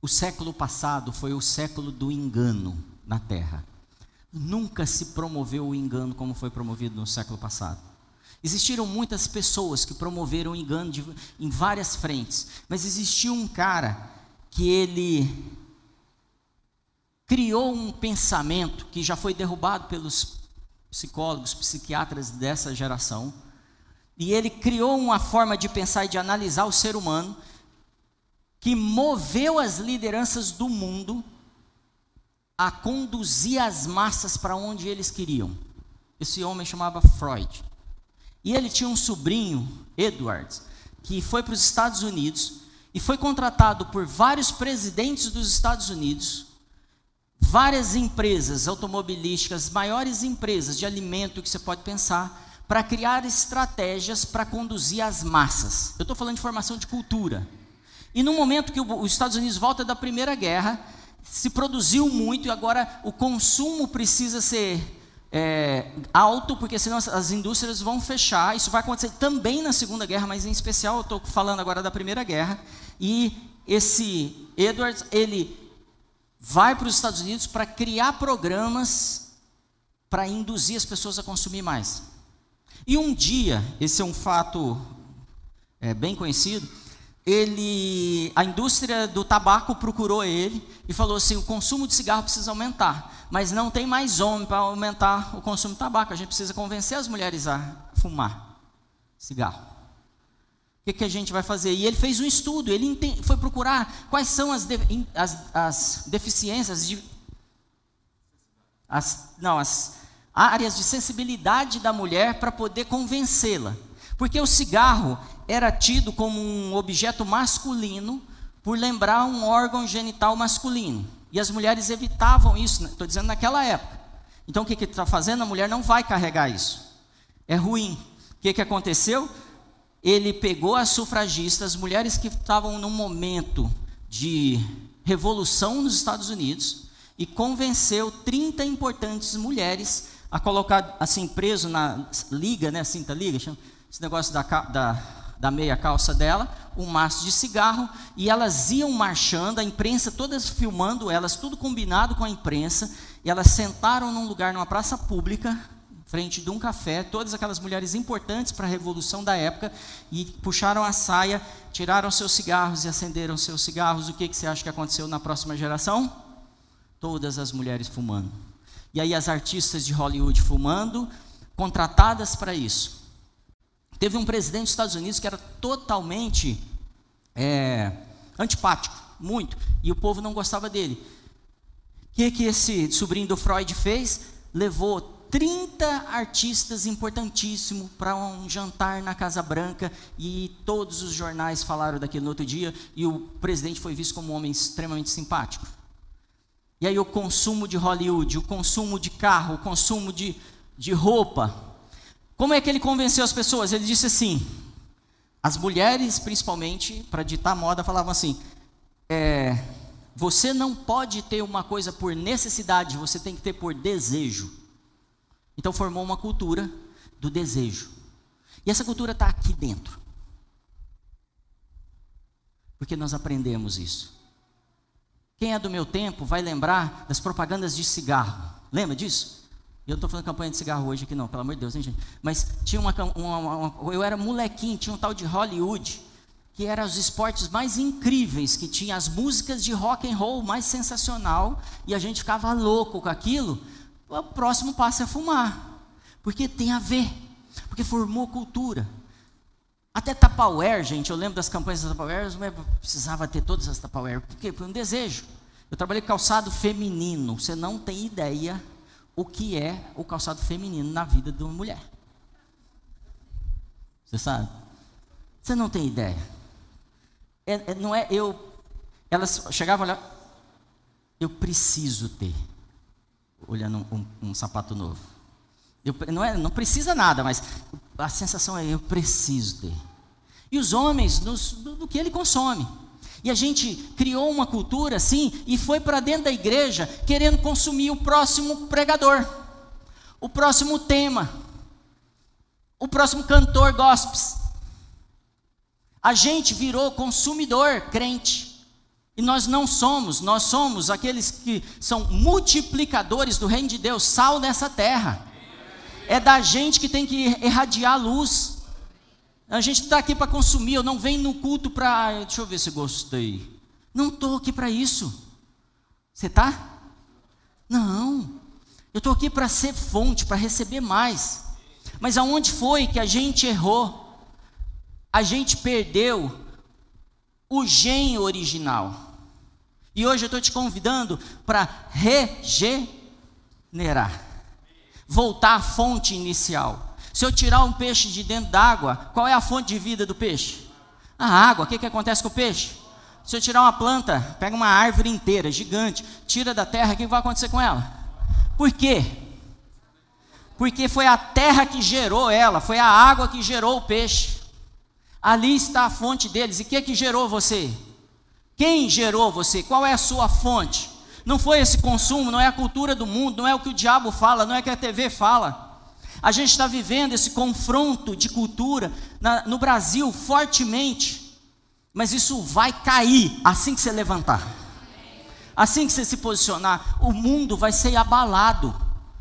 O século passado foi o século do engano na terra. Nunca se promoveu o engano como foi promovido no século passado. Existiram muitas pessoas que promoveram engano de, em várias frentes, mas existiu um cara que ele criou um pensamento que já foi derrubado pelos psicólogos, psiquiatras dessa geração, e ele criou uma forma de pensar e de analisar o ser humano que moveu as lideranças do mundo a conduzir as massas para onde eles queriam. Esse homem chamava Freud. E ele tinha um sobrinho, Edwards, que foi para os Estados Unidos e foi contratado por vários presidentes dos Estados Unidos, várias empresas automobilísticas, maiores empresas de alimento que você pode pensar, para criar estratégias para conduzir as massas. Eu estou falando de formação de cultura. E no momento que os Estados Unidos volta da Primeira Guerra, se produziu muito e agora o consumo precisa ser é, alto, porque senão as indústrias vão fechar. Isso vai acontecer também na Segunda Guerra, mas em especial eu estou falando agora da Primeira Guerra. E esse Edwards, ele vai para os Estados Unidos para criar programas para induzir as pessoas a consumir mais. E um dia, esse é um fato é, bem conhecido, ele, a indústria do tabaco procurou ele e falou assim: o consumo de cigarro precisa aumentar, mas não tem mais homem para aumentar o consumo de tabaco. A gente precisa convencer as mulheres a fumar cigarro. O que, que a gente vai fazer? E ele fez um estudo, ele foi procurar quais são as, de, as, as deficiências, de, as, não, as áreas de sensibilidade da mulher para poder convencê-la. Porque o cigarro era tido como um objeto masculino por lembrar um órgão genital masculino. E as mulheres evitavam isso, estou né? dizendo naquela época. Então o que ele está fazendo? A mulher não vai carregar isso. É ruim. O que, que aconteceu? Ele pegou as sufragistas, as mulheres que estavam num momento de revolução nos Estados Unidos, e convenceu 30 importantes mulheres a colocar assim preso na liga, né, cinta liga, esse negócio da, da da meia calça dela, um maço de cigarro, e elas iam marchando, a imprensa todas filmando elas, tudo combinado com a imprensa, e elas sentaram num lugar, numa praça pública, frente de um café, todas aquelas mulheres importantes para a revolução da época, e puxaram a saia, tiraram seus cigarros e acenderam seus cigarros. O que, que você acha que aconteceu na próxima geração? Todas as mulheres fumando. E aí as artistas de Hollywood fumando, contratadas para isso. Teve um presidente dos Estados Unidos que era totalmente é, antipático, muito, e o povo não gostava dele. O que, que esse sobrinho do Freud fez? Levou 30 artistas importantíssimos para um jantar na Casa Branca e todos os jornais falaram daquilo no outro dia e o presidente foi visto como um homem extremamente simpático. E aí o consumo de Hollywood, o consumo de carro, o consumo de, de roupa, como é que ele convenceu as pessoas? Ele disse assim: as mulheres, principalmente, para ditar moda, falavam assim: é, você não pode ter uma coisa por necessidade, você tem que ter por desejo. Então formou uma cultura do desejo. E essa cultura está aqui dentro. Porque nós aprendemos isso. Quem é do meu tempo vai lembrar das propagandas de cigarro. Lembra disso? Eu não estou falando campanha de cigarro hoje aqui, não, pelo amor de Deus, hein, gente? Mas tinha uma, uma, uma, Eu era molequinho, tinha um tal de Hollywood, que eram os esportes mais incríveis, que tinha as músicas de rock and roll mais sensacional, e a gente ficava louco com aquilo. O próximo passo é fumar, porque tem a ver, porque formou cultura. Até Tupperware, gente, eu lembro das campanhas da Tupperware, mas precisava ter todas as Tupperware, por quê? Por um desejo. Eu trabalhei calçado feminino, você não tem ideia o que é o calçado feminino na vida de uma mulher. Você sabe? Você não tem ideia. É, é, não é eu. Elas chegavam olhar. Eu preciso ter. Olhando um, um, um sapato novo. Eu, não, é, não precisa nada, mas a sensação é eu preciso ter. E os homens, nos, do, do que ele consome. E a gente criou uma cultura assim e foi para dentro da igreja querendo consumir o próximo pregador, o próximo tema, o próximo cantor gospel. A gente virou consumidor crente. E nós não somos, nós somos aqueles que são multiplicadores do reino de Deus, sal dessa terra. É da gente que tem que irradiar luz. A gente está aqui para consumir, eu não venho no culto para. Deixa eu ver se gostei. Não estou aqui para isso. Você está? Não. Eu estou aqui para ser fonte, para receber mais. Mas aonde foi que a gente errou? A gente perdeu o gen original. E hoje eu estou te convidando para regenerar, voltar à fonte inicial. Se eu tirar um peixe de dentro d'água, qual é a fonte de vida do peixe? A água, o que, que acontece com o peixe? Se eu tirar uma planta, pega uma árvore inteira, gigante, tira da terra, o que vai acontecer com ela? Por quê? Porque foi a terra que gerou ela, foi a água que gerou o peixe. Ali está a fonte deles. E o que que gerou você? Quem gerou você? Qual é a sua fonte? Não foi esse consumo, não é a cultura do mundo, não é o que o diabo fala, não é o que a TV fala. A gente está vivendo esse confronto de cultura na, no Brasil fortemente, mas isso vai cair assim que você levantar, assim que você se posicionar, o mundo vai ser abalado.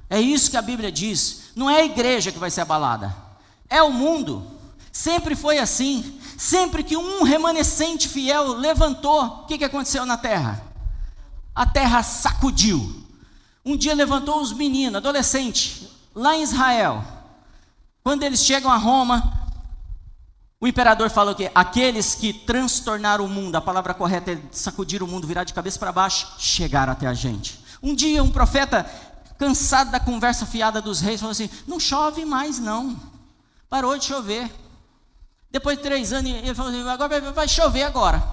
É isso que a Bíblia diz. Não é a igreja que vai ser abalada, é o mundo. Sempre foi assim. Sempre que um remanescente fiel levantou, o que, que aconteceu na terra? A terra sacudiu. Um dia levantou os meninos, adolescentes, lá em Israel. Quando eles chegam a Roma, o imperador fala o quê? Aqueles que transtornaram o mundo, a palavra correta é sacudir o mundo, virar de cabeça para baixo, chegaram até a gente. Um dia um profeta, cansado da conversa fiada dos reis, falou assim: não chove mais não, parou de chover. Depois de três anos, ele falou assim: agora vai, vai chover agora.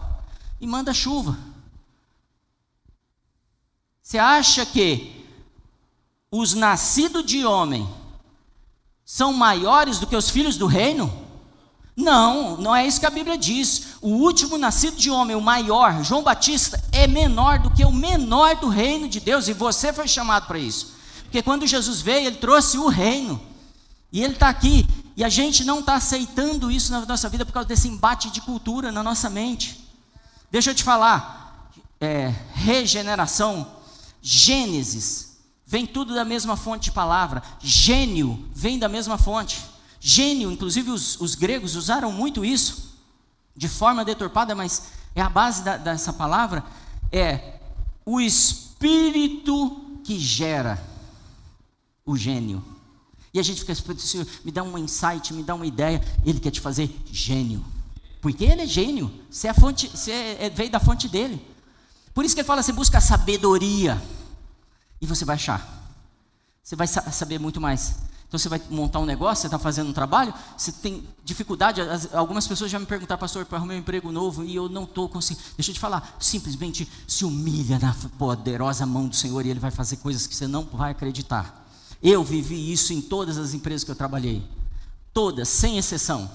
E manda chuva. Você acha que os nascidos de homem são maiores do que os filhos do reino? Não, não é isso que a Bíblia diz. O último nascido de homem, o maior, João Batista, é menor do que o menor do reino de Deus, e você foi chamado para isso. Porque quando Jesus veio, ele trouxe o reino. E ele está aqui. E a gente não está aceitando isso na nossa vida por causa desse embate de cultura na nossa mente. Deixa eu te falar. É, regeneração, Gênesis, vem tudo da mesma fonte de palavra. Gênio vem da mesma fonte. Gênio, inclusive os, os gregos usaram muito isso, de forma deturpada, mas é a base da, dessa palavra. É o espírito que gera o gênio. E a gente fica Senhor, me dá um insight, me dá uma ideia. Ele quer te fazer gênio. Porque ele é gênio. Você, é fonte, você é, veio da fonte dele. Por isso que ele fala assim: busca sabedoria. E você vai achar. Você vai saber muito mais. Então você vai montar um negócio, você está fazendo um trabalho, você tem dificuldade. Algumas pessoas já me perguntaram, pastor, para arrumar um emprego novo e eu não estou conseguindo. Deixa eu te falar, simplesmente se humilha na poderosa mão do Senhor e Ele vai fazer coisas que você não vai acreditar. Eu vivi isso em todas as empresas que eu trabalhei. Todas, sem exceção.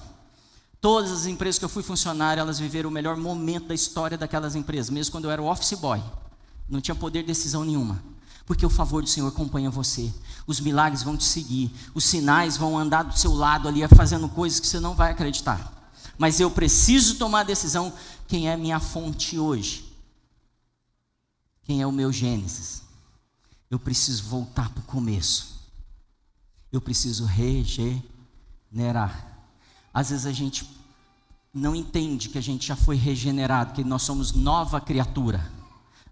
Todas as empresas que eu fui funcionário, elas viveram o melhor momento da história daquelas empresas, mesmo quando eu era office boy. Não tinha poder de decisão nenhuma. Porque o favor do Senhor acompanha você. Os milagres vão te seguir. Os sinais vão andar do seu lado ali, fazendo coisas que você não vai acreditar. Mas eu preciso tomar a decisão. Quem é minha fonte hoje? Quem é o meu Gênesis? Eu preciso voltar para o começo eu preciso regenerar. Às vezes a gente não entende que a gente já foi regenerado, que nós somos nova criatura.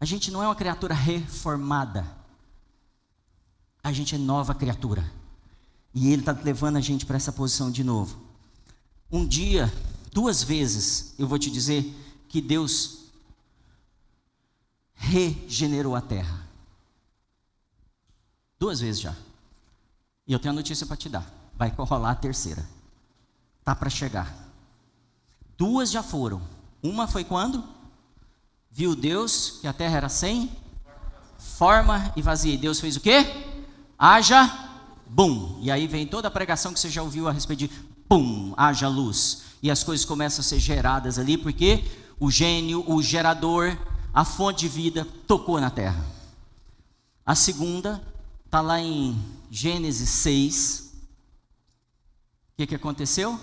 A gente não é uma criatura reformada. A gente é nova criatura. E Ele está levando a gente para essa posição de novo. Um dia, duas vezes, eu vou te dizer que Deus regenerou a terra. Duas vezes já. E eu tenho a notícia para te dar. Vai rolar a terceira. Tá para chegar. Duas já foram. Uma foi quando? Viu Deus que a terra era sem forma e vazia. E Deus fez o quê? Haja, bum. E aí vem toda a pregação que você já ouviu a respeito de bum, haja luz. E as coisas começam a ser geradas ali, porque o gênio, o gerador, a fonte de vida tocou na terra. A segunda está lá em Gênesis 6. O que, que aconteceu?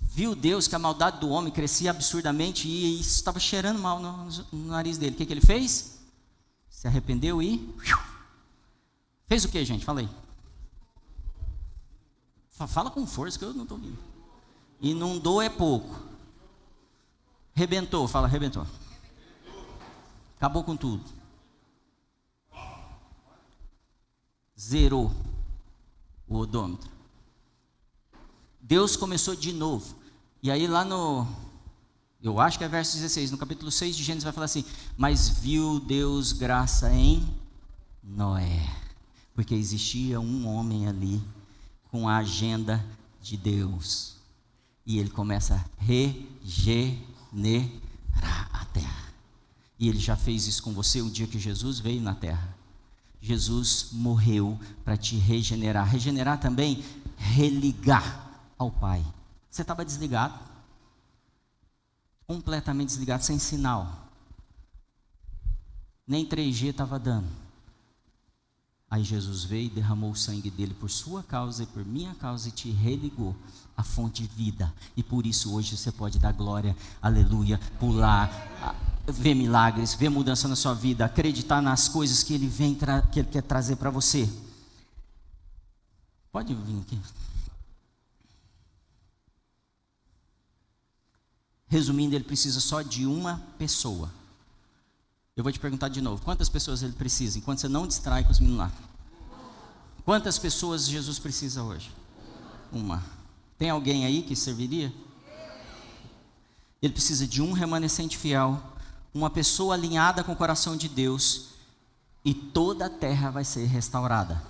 Viu Deus que a maldade do homem crescia absurdamente e isso estava cheirando mal no, no nariz dele. O que, que ele fez? Se arrependeu e. Fez o que, gente? Fala aí. Fala com força que eu não estou ouvindo. Inundou é pouco. Rebentou, fala, rebentou. Acabou com tudo. zerou o odômetro. Deus começou de novo. E aí lá no eu acho que é verso 16, no capítulo 6 de Gênesis vai falar assim: "Mas viu Deus graça em Noé, porque existia um homem ali com a agenda de Deus. E ele começa a regenerar a terra. E ele já fez isso com você o dia que Jesus veio na terra. Jesus morreu para te regenerar. Regenerar também, religar ao Pai. Você estava desligado, completamente desligado, sem sinal. Nem 3G estava dando. Aí Jesus veio e derramou o sangue dele por sua causa e por minha causa e te religou a fonte de vida. E por isso hoje você pode dar glória, aleluia, pular, ver milagres, ver mudança na sua vida, acreditar nas coisas que ele vem que ele quer trazer para você. Pode vir aqui. Resumindo, ele precisa só de uma pessoa. Eu vou te perguntar de novo: quantas pessoas ele precisa? Enquanto você não distrai com os meninos lá. Quantas pessoas Jesus precisa hoje? Uma. Tem alguém aí que serviria? Ele precisa de um remanescente fiel, uma pessoa alinhada com o coração de Deus, e toda a terra vai ser restaurada.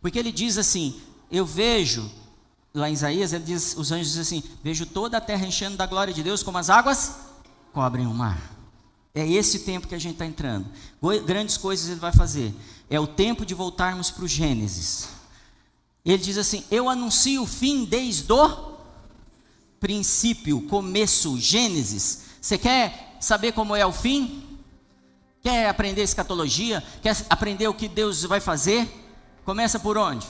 Porque ele diz assim: Eu vejo, lá em Isaías, ele diz, os anjos dizem assim: Vejo toda a terra enchendo da glória de Deus, como as águas cobrem o mar. É esse tempo que a gente está entrando. Grandes coisas ele vai fazer. É o tempo de voltarmos para o Gênesis. Ele diz assim: Eu anuncio o fim desde o princípio, começo, Gênesis. Você quer saber como é o fim? Quer aprender escatologia? Quer aprender o que Deus vai fazer? Começa por onde?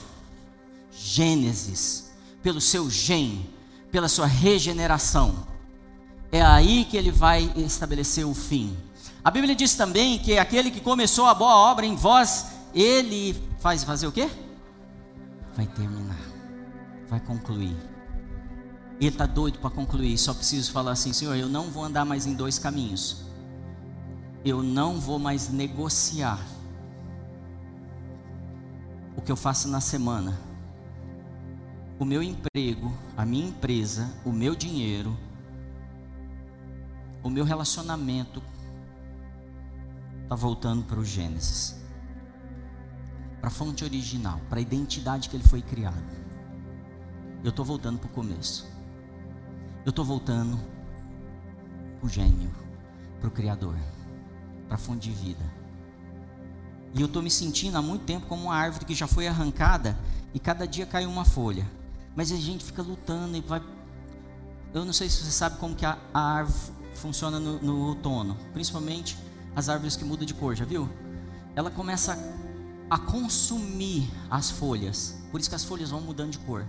Gênesis. Pelo seu gen, pela sua regeneração é aí que ele vai estabelecer o fim. A Bíblia diz também que aquele que começou a boa obra em vós, ele faz fazer o quê? Vai terminar, vai concluir. Ele está doido para concluir, só preciso falar assim: Senhor, eu não vou andar mais em dois caminhos, eu não vou mais negociar o que eu faço na semana, o meu emprego, a minha empresa, o meu dinheiro, o meu relacionamento está voltando para o Gênesis, para a fonte original, para a identidade que ele foi criado. Eu estou voltando para o começo. Eu estou voltando para o gênio, para o Criador, para a fonte de vida. E eu estou me sentindo há muito tempo como uma árvore que já foi arrancada e cada dia cai uma folha. Mas a gente fica lutando e vai. Eu não sei se você sabe como que a, a árvore funciona no, no outono, principalmente as árvores que mudam de cor, já viu? Ela começa a, a consumir as folhas, por isso que as folhas vão mudando de cor,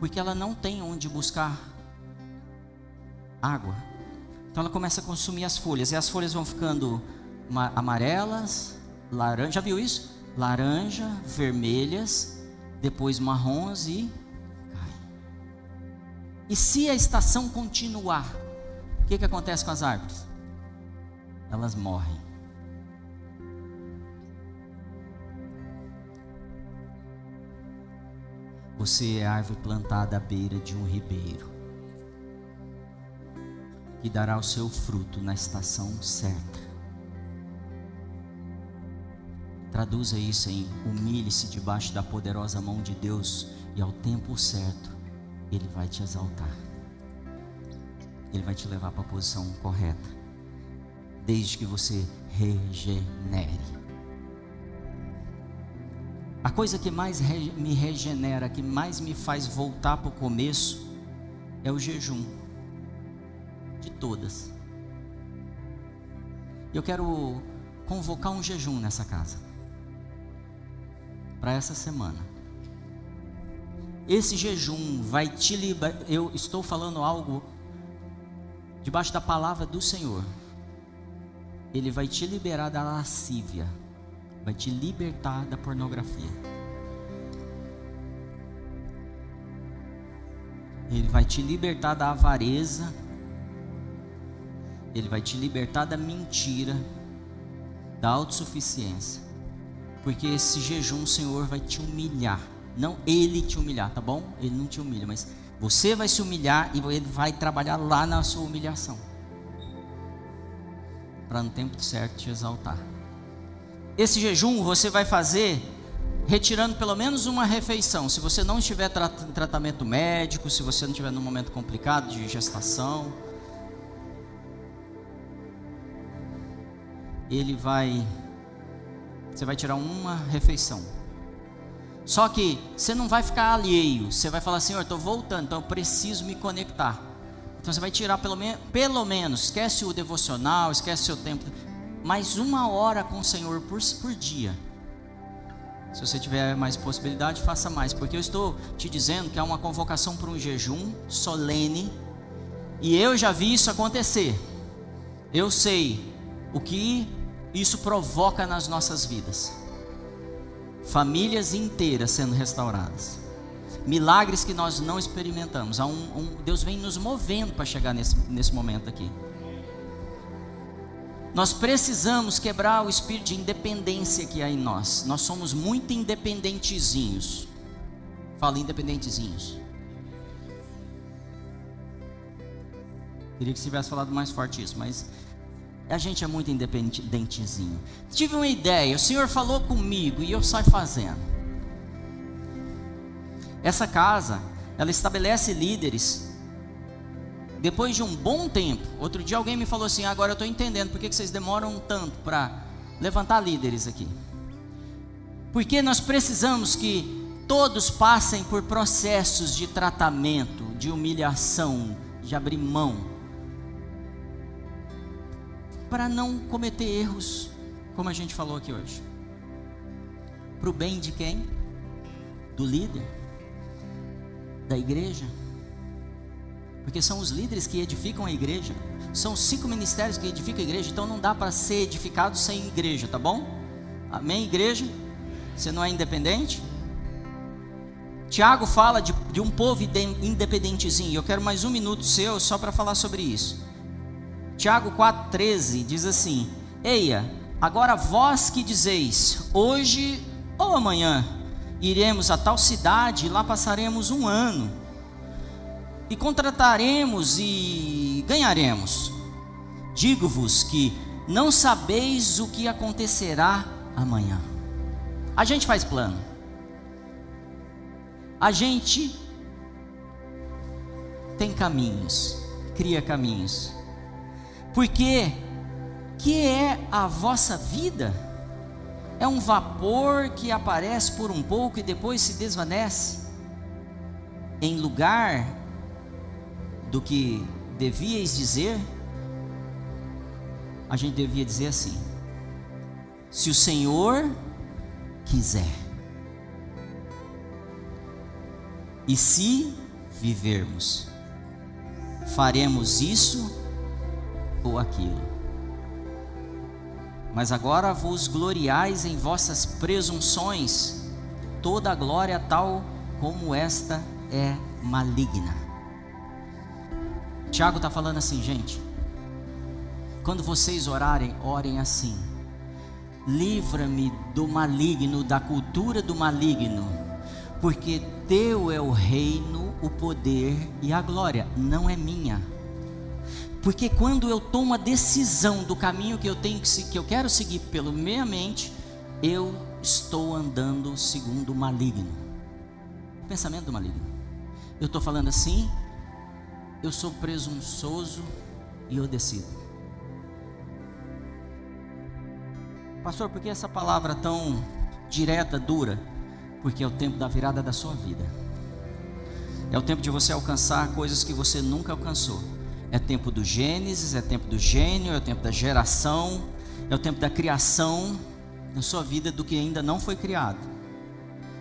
porque ela não tem onde buscar água. Então ela começa a consumir as folhas, e as folhas vão ficando amarelas, laranja, já viu isso? Laranja, vermelhas, depois marrons e cai. E se a estação continuar, que, que acontece com as árvores? Elas morrem. Você é árvore plantada à beira de um ribeiro, que dará o seu fruto na estação certa. Traduza isso em humilhe-se debaixo da poderosa mão de Deus, e ao tempo certo, Ele vai te exaltar. Ele vai te levar para a posição correta, desde que você regenere. A coisa que mais me regenera, que mais me faz voltar para o começo, é o jejum. De todas. Eu quero convocar um jejum nessa casa. Para essa semana. Esse jejum vai te liberar. Eu estou falando algo debaixo da palavra do Senhor, Ele vai te liberar da lascívia, vai te libertar da pornografia. Ele vai te libertar da avareza, Ele vai te libertar da mentira, da autossuficiência, porque esse jejum o Senhor vai te humilhar, não Ele te humilhar, tá bom? Ele não te humilha, mas você vai se humilhar e ele vai trabalhar lá na sua humilhação. Para no tempo certo te exaltar. Esse jejum você vai fazer retirando pelo menos uma refeição. Se você não estiver em tratamento médico, se você não estiver num momento complicado de gestação, ele vai você vai tirar uma refeição. Só que você não vai ficar alheio, você vai falar eu estou voltando, então eu preciso me conectar. Então você vai tirar pelo, me pelo menos, esquece o devocional, esquece o seu tempo, mais uma hora com o Senhor por, por dia. Se você tiver mais possibilidade, faça mais, porque eu estou te dizendo que é uma convocação para um jejum solene, e eu já vi isso acontecer. Eu sei o que isso provoca nas nossas vidas. Famílias inteiras sendo restauradas. Milagres que nós não experimentamos. Um, um, Deus vem nos movendo para chegar nesse, nesse momento aqui. Nós precisamos quebrar o espírito de independência que há em nós. Nós somos muito independentezinhos. Fala independentezinhos. Queria que você tivesse falado mais forte isso, mas a gente é muito independentezinho. Tive uma ideia, o Senhor falou comigo e eu saio fazendo. Essa casa, ela estabelece líderes depois de um bom tempo. Outro dia alguém me falou assim: agora eu estou entendendo por que vocês demoram tanto para levantar líderes aqui. Porque nós precisamos que todos passem por processos de tratamento, de humilhação, de abrir mão para não cometer erros, como a gente falou aqui hoje. Para o bem de quem? Do líder? Da igreja? Porque são os líderes que edificam a igreja. São cinco ministérios que edificam a igreja, então não dá para ser edificado sem igreja, tá bom? Amém, igreja? Você não é independente? Tiago fala de, de um povo independentezinho. Eu quero mais um minuto seu só para falar sobre isso. Tiago 4,13 diz assim: Eia, agora vós que dizeis, hoje ou amanhã iremos a tal cidade e lá passaremos um ano, e contrataremos e ganharemos. Digo-vos que não sabeis o que acontecerá amanhã. A gente faz plano, a gente tem caminhos, cria caminhos. Porque que é a vossa vida? É um vapor que aparece por um pouco e depois se desvanece. Em lugar do que devíeis dizer, a gente devia dizer assim: se o Senhor quiser, e se vivermos, faremos isso ou. Mas agora vos gloriais em vossas presunções, toda a glória tal como esta é maligna. Tiago está falando assim, gente. Quando vocês orarem, orem assim: livra-me do maligno, da cultura do maligno, porque teu é o reino, o poder e a glória, não é minha porque quando eu tomo a decisão do caminho que eu tenho que, que eu quero seguir pela minha mente, eu estou andando segundo o maligno. Pensamento do maligno. Eu estou falando assim, eu sou presunçoso e eu decido. Pastor, por que essa palavra tão direta, dura? Porque é o tempo da virada da sua vida. É o tempo de você alcançar coisas que você nunca alcançou. É tempo do Gênesis, é tempo do gênio, é o tempo da geração, é o tempo da criação na sua vida do que ainda não foi criado.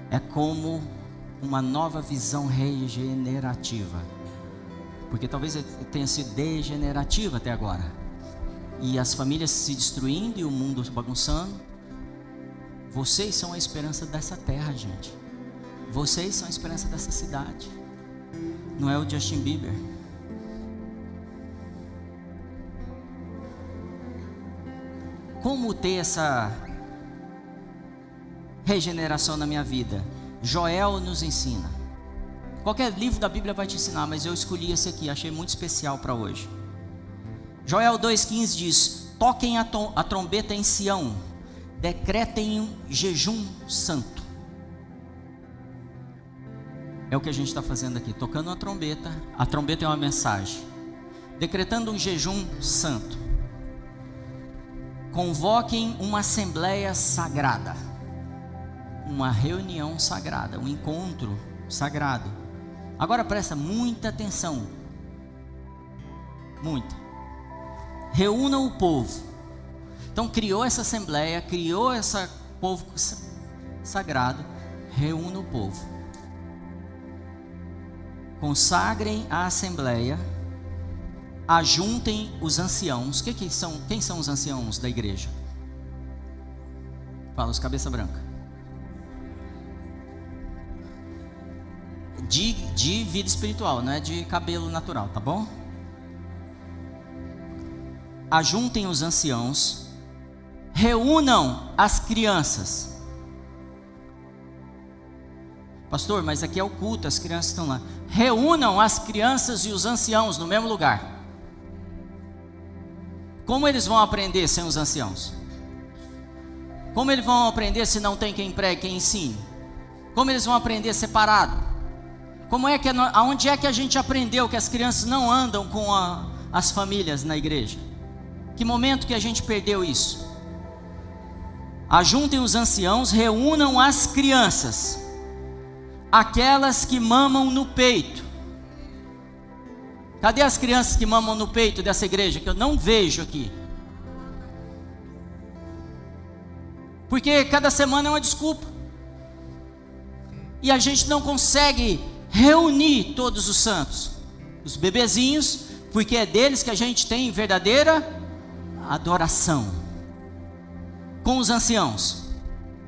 É como uma nova visão regenerativa. Porque talvez tenha sido degenerativa até agora. E as famílias se destruindo e o mundo se bagunçando. Vocês são a esperança dessa terra, gente. Vocês são a esperança dessa cidade. Não é o Justin Bieber. Como ter essa regeneração na minha vida? Joel nos ensina. Qualquer livro da Bíblia vai te ensinar, mas eu escolhi esse aqui, achei muito especial para hoje. Joel 2,15 diz: Toquem a, a trombeta em Sião, decretem um jejum santo. É o que a gente está fazendo aqui, tocando uma trombeta. A trombeta é uma mensagem. Decretando um jejum santo. Convoquem uma assembleia sagrada. Uma reunião sagrada, um encontro sagrado. Agora presta muita atenção. Muita. Reúna o povo. Então criou essa assembleia, criou esse povo sagrado. Reúna o povo consagrem a assembleia, ajuntem os anciãos. Que que são, quem são os anciãos da igreja? Fala os cabeça branca. De, de vida espiritual, não é de cabelo natural, tá bom? Ajuntem os anciãos, reúnam as crianças Pastor, mas aqui é o culto, as crianças estão lá. Reúnam as crianças e os anciãos no mesmo lugar. Como eles vão aprender sem os anciãos? Como eles vão aprender se não tem quem pregue, quem ensine? Como eles vão aprender separado? Como é que aonde é que a gente aprendeu que as crianças não andam com a, as famílias na igreja? Que momento que a gente perdeu isso? Ajuntem os anciãos, reúnam as crianças aquelas que mamam no peito. Cadê as crianças que mamam no peito dessa igreja que eu não vejo aqui? Porque cada semana é uma desculpa. E a gente não consegue reunir todos os santos, os bebezinhos, porque é deles que a gente tem verdadeira adoração. Com os anciãos.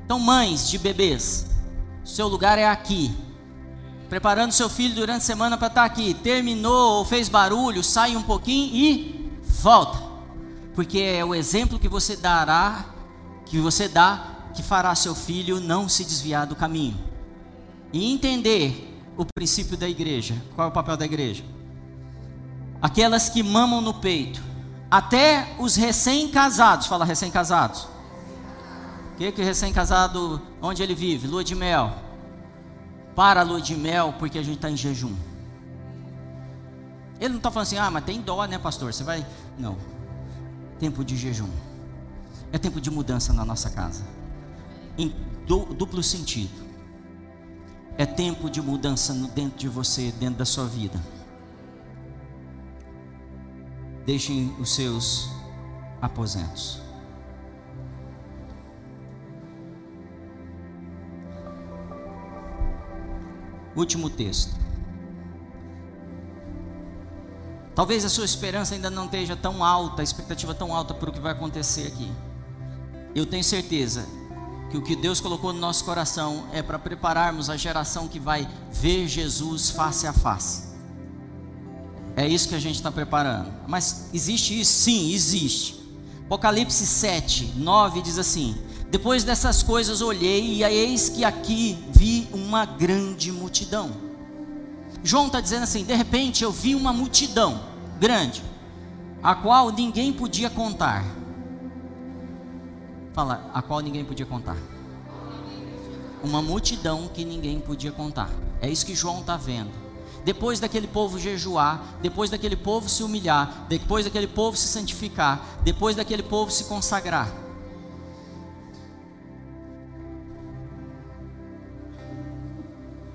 Então, mães de bebês, seu lugar é aqui. Preparando seu filho durante a semana para estar tá aqui. Terminou ou fez barulho, sai um pouquinho e volta. Porque é o exemplo que você dará, que você dá, que fará seu filho não se desviar do caminho. E entender o princípio da igreja. Qual é o papel da igreja? Aquelas que mamam no peito, até os recém-casados, fala recém-casados que que recém-casado, onde ele vive? Lua de mel. Para a lua de mel, porque a gente está em jejum. Ele não está falando assim, ah, mas tem dó, né, pastor? Você vai. Não. Tempo de jejum. É tempo de mudança na nossa casa. Em duplo sentido. É tempo de mudança dentro de você, dentro da sua vida. Deixem os seus aposentos. Último texto. Talvez a sua esperança ainda não esteja tão alta, a expectativa tão alta para o que vai acontecer aqui. Eu tenho certeza que o que Deus colocou no nosso coração é para prepararmos a geração que vai ver Jesus face a face. É isso que a gente está preparando. Mas existe isso? Sim, existe. Apocalipse 7, 9 diz assim: depois dessas coisas olhei e eis que aqui vi uma grande multidão. João está dizendo assim: de repente eu vi uma multidão grande, a qual ninguém podia contar. Fala, a qual ninguém podia contar. Uma multidão que ninguém podia contar. É isso que João está vendo. Depois daquele povo jejuar, depois daquele povo se humilhar, depois daquele povo se santificar, depois daquele povo se consagrar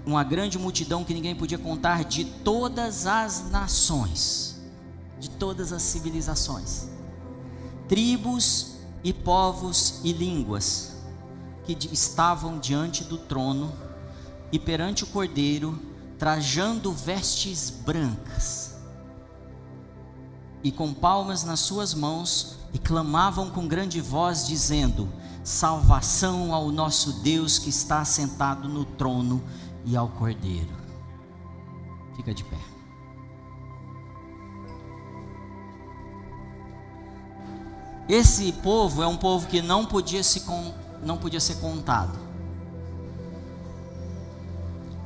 uma grande multidão que ninguém podia contar de todas as nações, de todas as civilizações, tribos e povos e línguas que estavam diante do trono e perante o cordeiro, trajando vestes brancas e com palmas nas suas mãos, e clamavam com grande voz, dizendo: Salvação ao nosso Deus que está sentado no trono e ao Cordeiro. Fica de pé. Esse povo é um povo que não podia, se, não podia ser contado.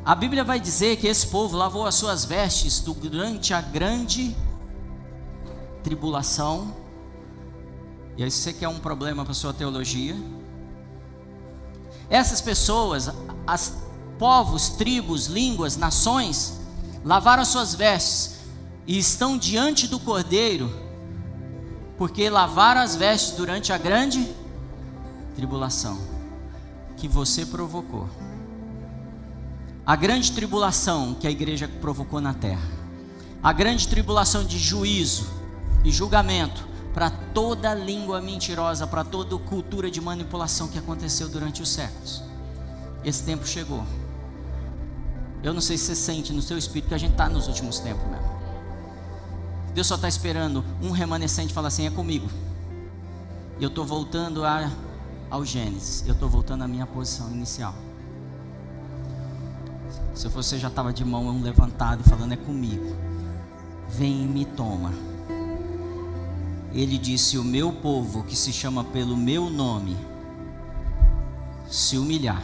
A Bíblia vai dizer que esse povo lavou as suas vestes durante a grande tribulação. E aí, você quer um problema para sua teologia, essas pessoas, as povos, tribos, línguas, nações, lavaram suas vestes e estão diante do Cordeiro, porque lavaram as vestes durante a grande tribulação que você provocou. A grande tribulação que a igreja provocou na terra. A grande tribulação de juízo e julgamento para toda língua mentirosa, para toda cultura de manipulação que aconteceu durante os séculos. Esse tempo chegou. Eu não sei se você sente no seu espírito que a gente está nos últimos tempos mesmo. Deus só está esperando um remanescente falar assim: é comigo. Eu estou voltando a, ao Gênesis. Eu estou voltando à minha posição inicial. Se você já estava de mão levantada e falando: é comigo. Vem e me toma. Ele disse: O meu povo que se chama pelo meu nome se humilhar.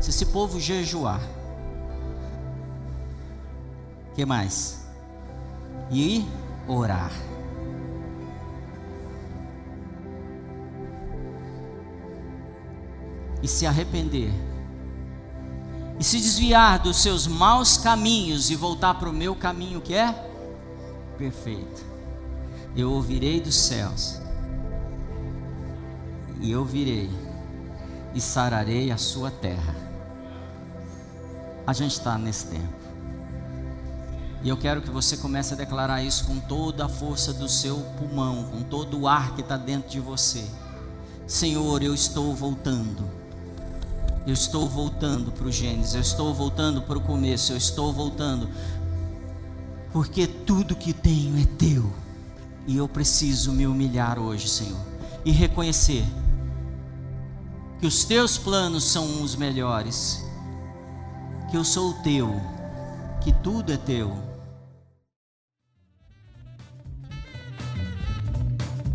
Se esse povo jejuar que mais? E orar. E se arrepender. E se desviar dos seus maus caminhos e voltar para o meu caminho que é perfeito. Eu ouvirei dos céus. E eu virei e sararei a sua terra. A gente está nesse tempo. E eu quero que você comece a declarar isso com toda a força do seu pulmão, com todo o ar que está dentro de você. Senhor, eu estou voltando. Eu estou voltando para o Gênesis, eu estou voltando para o começo, eu estou voltando. Porque tudo que tenho é teu. E eu preciso me humilhar hoje, Senhor, e reconhecer que os teus planos são os melhores, que eu sou teu, que tudo é teu